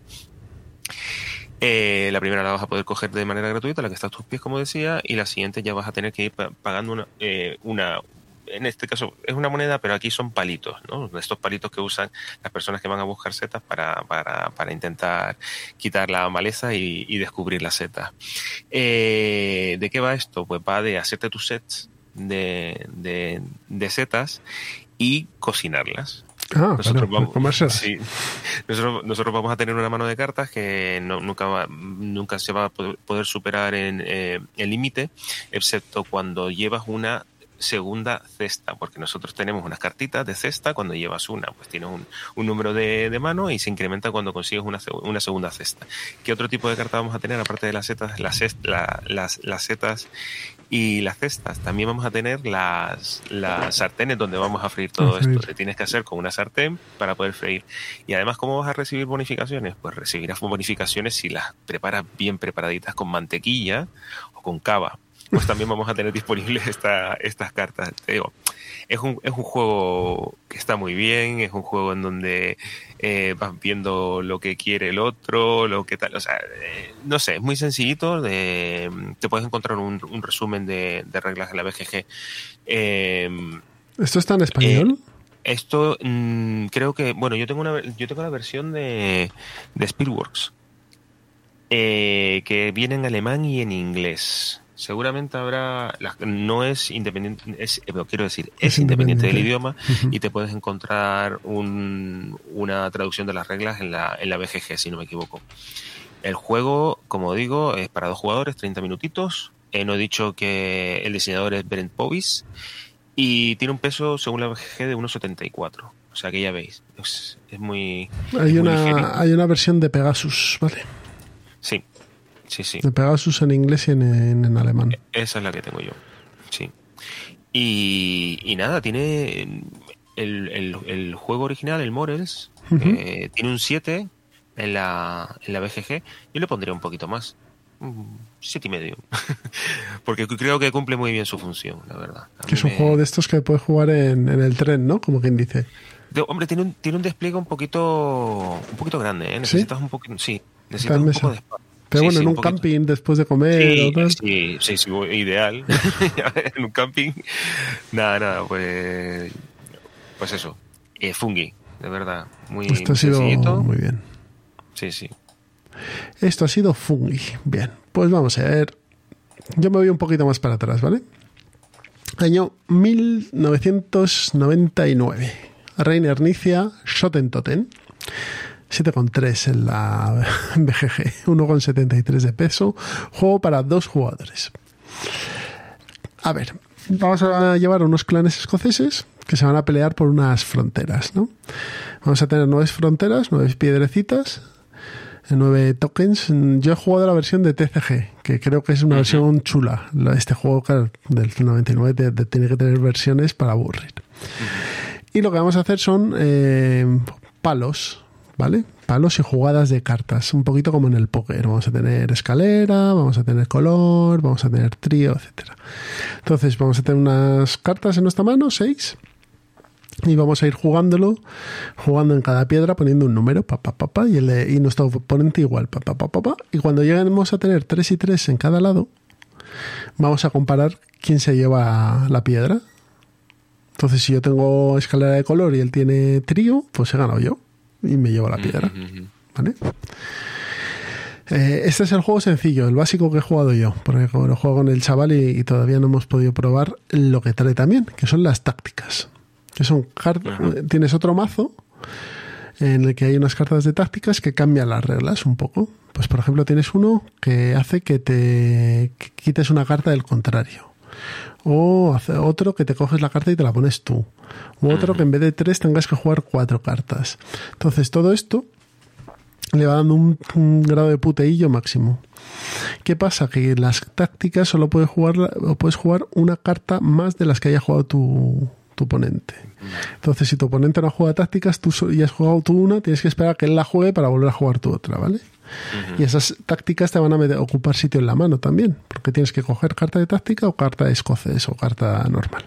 eh, la primera la vas a poder coger de manera gratuita, la que está a tus pies, como decía, y la siguiente ya vas a tener que ir pa- pagando una, eh, una en este caso es una moneda, pero aquí son palitos, ¿no? Estos palitos que usan las personas que van a buscar setas para, para, para intentar quitar la maleza y, y descubrir las setas. Eh, ¿De qué va esto? Pues va de hacerte tus sets de, de, de setas y cocinarlas. Ah, Nosotros vamos, comérselas. sí. nosotros, nosotros vamos a tener una mano de cartas que no- nunca, va- nunca se va a poder, poder superar en eh, el límite, excepto cuando llevas una segunda cesta, porque nosotros tenemos unas cartitas de cesta, cuando llevas una, pues tienes un, un número de, de mano y se incrementa cuando consigues una, una segunda cesta. ¿Qué otro tipo de carta vamos a tener aparte de las setas, las, la- las, las setas y las cestas? También vamos a tener las, las sartenes donde vamos a freír todo esto. Te tienes que hacer con una sartén para poder freír. Y además, ¿cómo vas a recibir bonificaciones? Pues recibirás bonificaciones si las preparas bien preparaditas con mantequilla o con cava. Pues también vamos a tener disponibles esta, estas cartas. Te digo, es un, es un juego que está muy bien, es un juego en donde eh, vas viendo lo que quiere el otro, lo que tal, o sea, eh, no sé, es muy sencillito, de, te puedes encontrar un, un resumen de, de reglas en la BGG. Eh, ¿Esto está en español? esto mm, creo que, bueno, yo tengo una, yo tengo la versión de, de Speedworks, eh, que viene en alemán y en inglés. Seguramente habrá, no es independiente, es, eh, quiero decir, es, Es independiente del idioma y te puedes encontrar un- una traducción de las reglas en la, en la BGG, si no me equivoco. El juego, como digo, es para dos jugadores, 30 minutitos. Eh, no he dicho que el diseñador es Berend Povis y tiene un peso, según la BGG, de 1,74. O sea que ya veis, es, es muy... Hay muy una, hay una versión de Pegasus, ¿vale? Sí, sí, sí. De Pegasus en inglés y en, en- en alemán. Esa es la que tengo yo. Sí. Y, y nada, tiene el, el- el juego original, el Morels, eh, tiene un 7 en la, en la BGG. Yo le pondría un poquito más. Un siete y medio. Porque creo que cumple muy bien su función, la verdad. A Que es un me- juego de estos que puedes jugar en, en el tren, ¿no? Como quien dice. de- hombre, tiene un, tiene un despliegue un poquito un poquito grande, ¿eh? Necesitas un poquito, sí, necesitas un mesa. poco de espacio. Pero Sí, bueno, sí, en un, camping después de comer Sí, sí, sí, sí, ideal. en un camping. Nada, nada, pues. Pues eso. Eh, fungi, de verdad. Muy, Esto ha sido muy bien. Sí, sí. Esto ha sido Fungi. Bien, pues vamos a ver. Yo me voy un poquito más para atrás, ¿vale? Año 1999. Reiner Nicia, Schotentoten. 7,3 en la BGG, 1,73 de peso. Juego para dos jugadores. A ver, vamos a llevar a unos clanes escoceses que se van a pelear por unas fronteras, ¿no? Vamos a tener nueve fronteras, nueve piedrecitas, nueve tokens. Yo he jugado la versión de TCG, que creo que es una versión chula. La- Este juego, claro, del 99 te- te tiene que tener versiones para aburrir. Y lo que vamos a hacer son eh, palos, ¿vale? Palos y jugadas de cartas, un poquito como en el póker. Vamos a tener escalera, vamos a tener color, vamos a tener trío, etcétera. Entonces vamos a tener unas cartas en nuestra mano, seis, y vamos a ir jugándolo, jugando en cada piedra, poniendo un número, pa, pa, pa, pa, y, el- y nuestro oponente igual, pa, pa. y cuando lleguemos a tener tres y tres en cada lado, vamos a comparar quién se lleva la piedra. Entonces, si yo tengo escalera de color y él tiene trío, pues he ganado yo y me llevo la piedra. ¿Vale? Eh, este es el juego sencillo, el básico que he jugado yo, porque como lo juego con el chaval y, y todavía no hemos podido probar lo que trae también, que son las tácticas. Que son tienes otro mazo en el que hay unas cartas de tácticas que cambian las reglas un poco. Pues por ejemplo tienes uno que hace que te que quites una carta del contrario. O hace otro que te coges la carta y te la pones tú. O otro que en vez de tres tengas que jugar cuatro cartas. Entonces todo esto le va dando un, un grado de puteillo máximo. ¿Qué pasa? Que las tácticas solo puedes jugar, o puedes jugar una carta más de las que haya jugado tu, tu oponente. Entonces, si tu oponente no jugado tácticas tú so- y has jugado tú una, tienes que esperar a que él la juegue para volver a jugar tú otra, ¿vale? Y esas tácticas te van a ocupar sitio en la mano también, porque tienes que coger carta de táctica o carta de escocés o carta normal.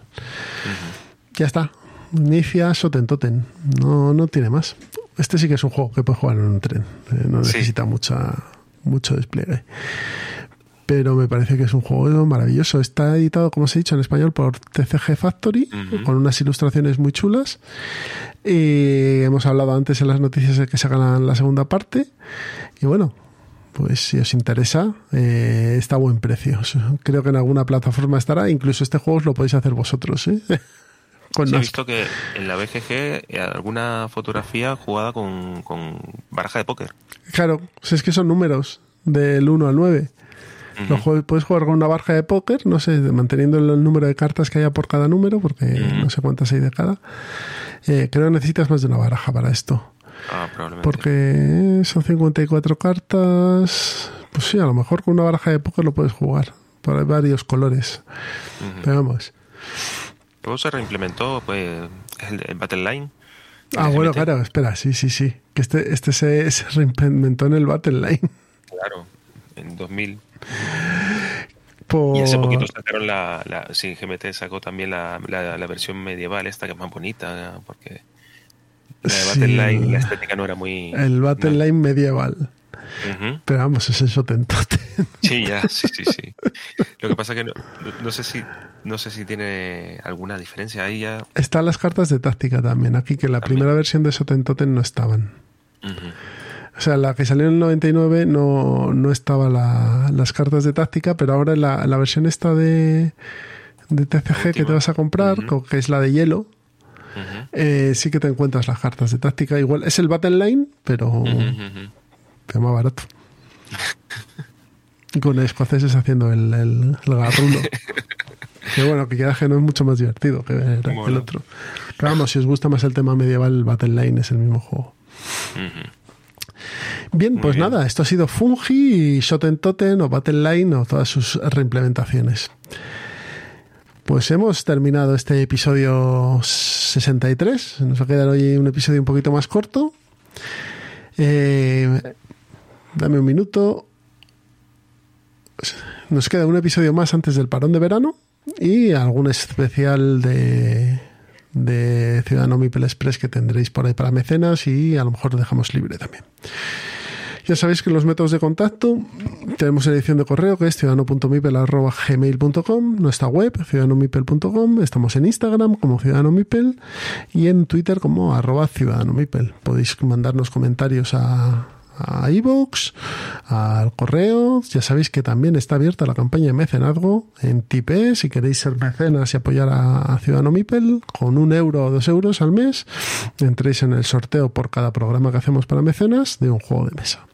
Ya está. Inicia Soten Toten. No, no tiene más. Este sí que es un juego que puedes jugar en un tren. Eh, no Sí. necesita mucha, mucho despliegue. pero me parece que es un juego maravilloso. Está editado, como os he dicho, en español por TCG Factory, con unas ilustraciones muy chulas. Y hemos hablado antes en las noticias de que se hagan la segunda parte. Y bueno, pues si os interesa, eh, está a buen precio. Creo que en alguna plataforma estará. Incluso este juego os lo podéis hacer vosotros. ¿eh? he visto que en la BGG eh, alguna fotografía jugada con, con baraja de póker. Claro, si es que son números del 1 al 9. puedes jugar con una baraja de póker, no sé, manteniendo el número de cartas que haya por cada número, porque no sé cuántas hay de cada. Eh, creo que necesitas más de una baraja para esto. Ah, probablemente. Porque son 54 cartas. Pues sí, a lo mejor con una baraja de póker lo puedes jugar. Por varios colores. Pero vamos. Luego se reimplementó pues, el, Battle Line. Ah, bueno, claro, espera, sí, sí, sí. Que este, este se, reimplementó en el Battle Line. Claro, en 2000. Y hace poquito sacaron la, la sí, GMT sacó también la, la, versión medieval, esta que es más bonita, porque la de Battle Line, la estética no era muy... El Battle Line medieval. Pero vamos, es eso tentote. Sí, ya, sí, sí, sí. Lo que pasa que no, no, sé si no sé si tiene alguna diferencia ahí ya. Están las cartas de táctica también, aquí que la primera versión de Sotentoten no estaban. O sea, la que salió en el 99 no, no estaba las cartas de táctica, pero ahora la, la versión esta de, de TCG que te vas a comprar, que es la de hielo, eh, sí que te encuentras las cartas de táctica. Igual es el Battle Line, pero te más barato. Con escoceses haciendo el, el, garrulo. que bueno, que queda que no es mucho más divertido que el otro. Pero vamos, si os gusta más el tema medieval, Battle Line es el mismo juego. Bien, pues nada, esto ha sido Fungi, Shoten Totem o Battle Line o todas sus reimplementaciones. Pues hemos terminado este episodio 63. Nos va a quedar hoy un episodio un poquito más corto. Eh, dame un minuto. Nos queda un episodio más antes del parón de verano y algún especial de, de Ciudadano Mipel Express que tendréis por ahí para mecenas y a lo mejor dejamos libre también. Ya sabéis que los métodos de contacto tenemos la edición de correo que es ciudadano.mipel.gmail.com, nuestra web ciudadanomipel.com, estamos en Instagram como Ciudadano Mipel y en Twitter como arroba Ciudadano Mipel. Podéis mandarnos comentarios a, a iVoox, al correo. Ya sabéis que también está abierta la campaña de mecenazgo en Tipe. Si queréis ser mecenas y apoyar a, Ciudadano Mipel, con un euro o dos euros al mes, entréis en el sorteo por cada programa que hacemos para mecenas de un juego de mesa.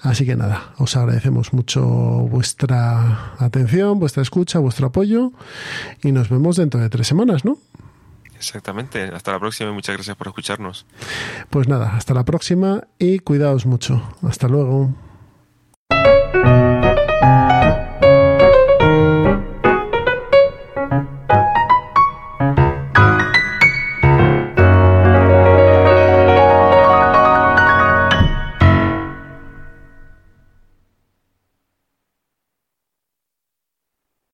Así que nada, os agradecemos mucho vuestra atención, vuestra escucha, vuestro apoyo y nos vemos dentro de tres semanas, ¿no? Exactamente. Hasta la próxima y muchas gracias por escucharnos. Pues nada, hasta la próxima y cuidaos mucho. Hasta luego.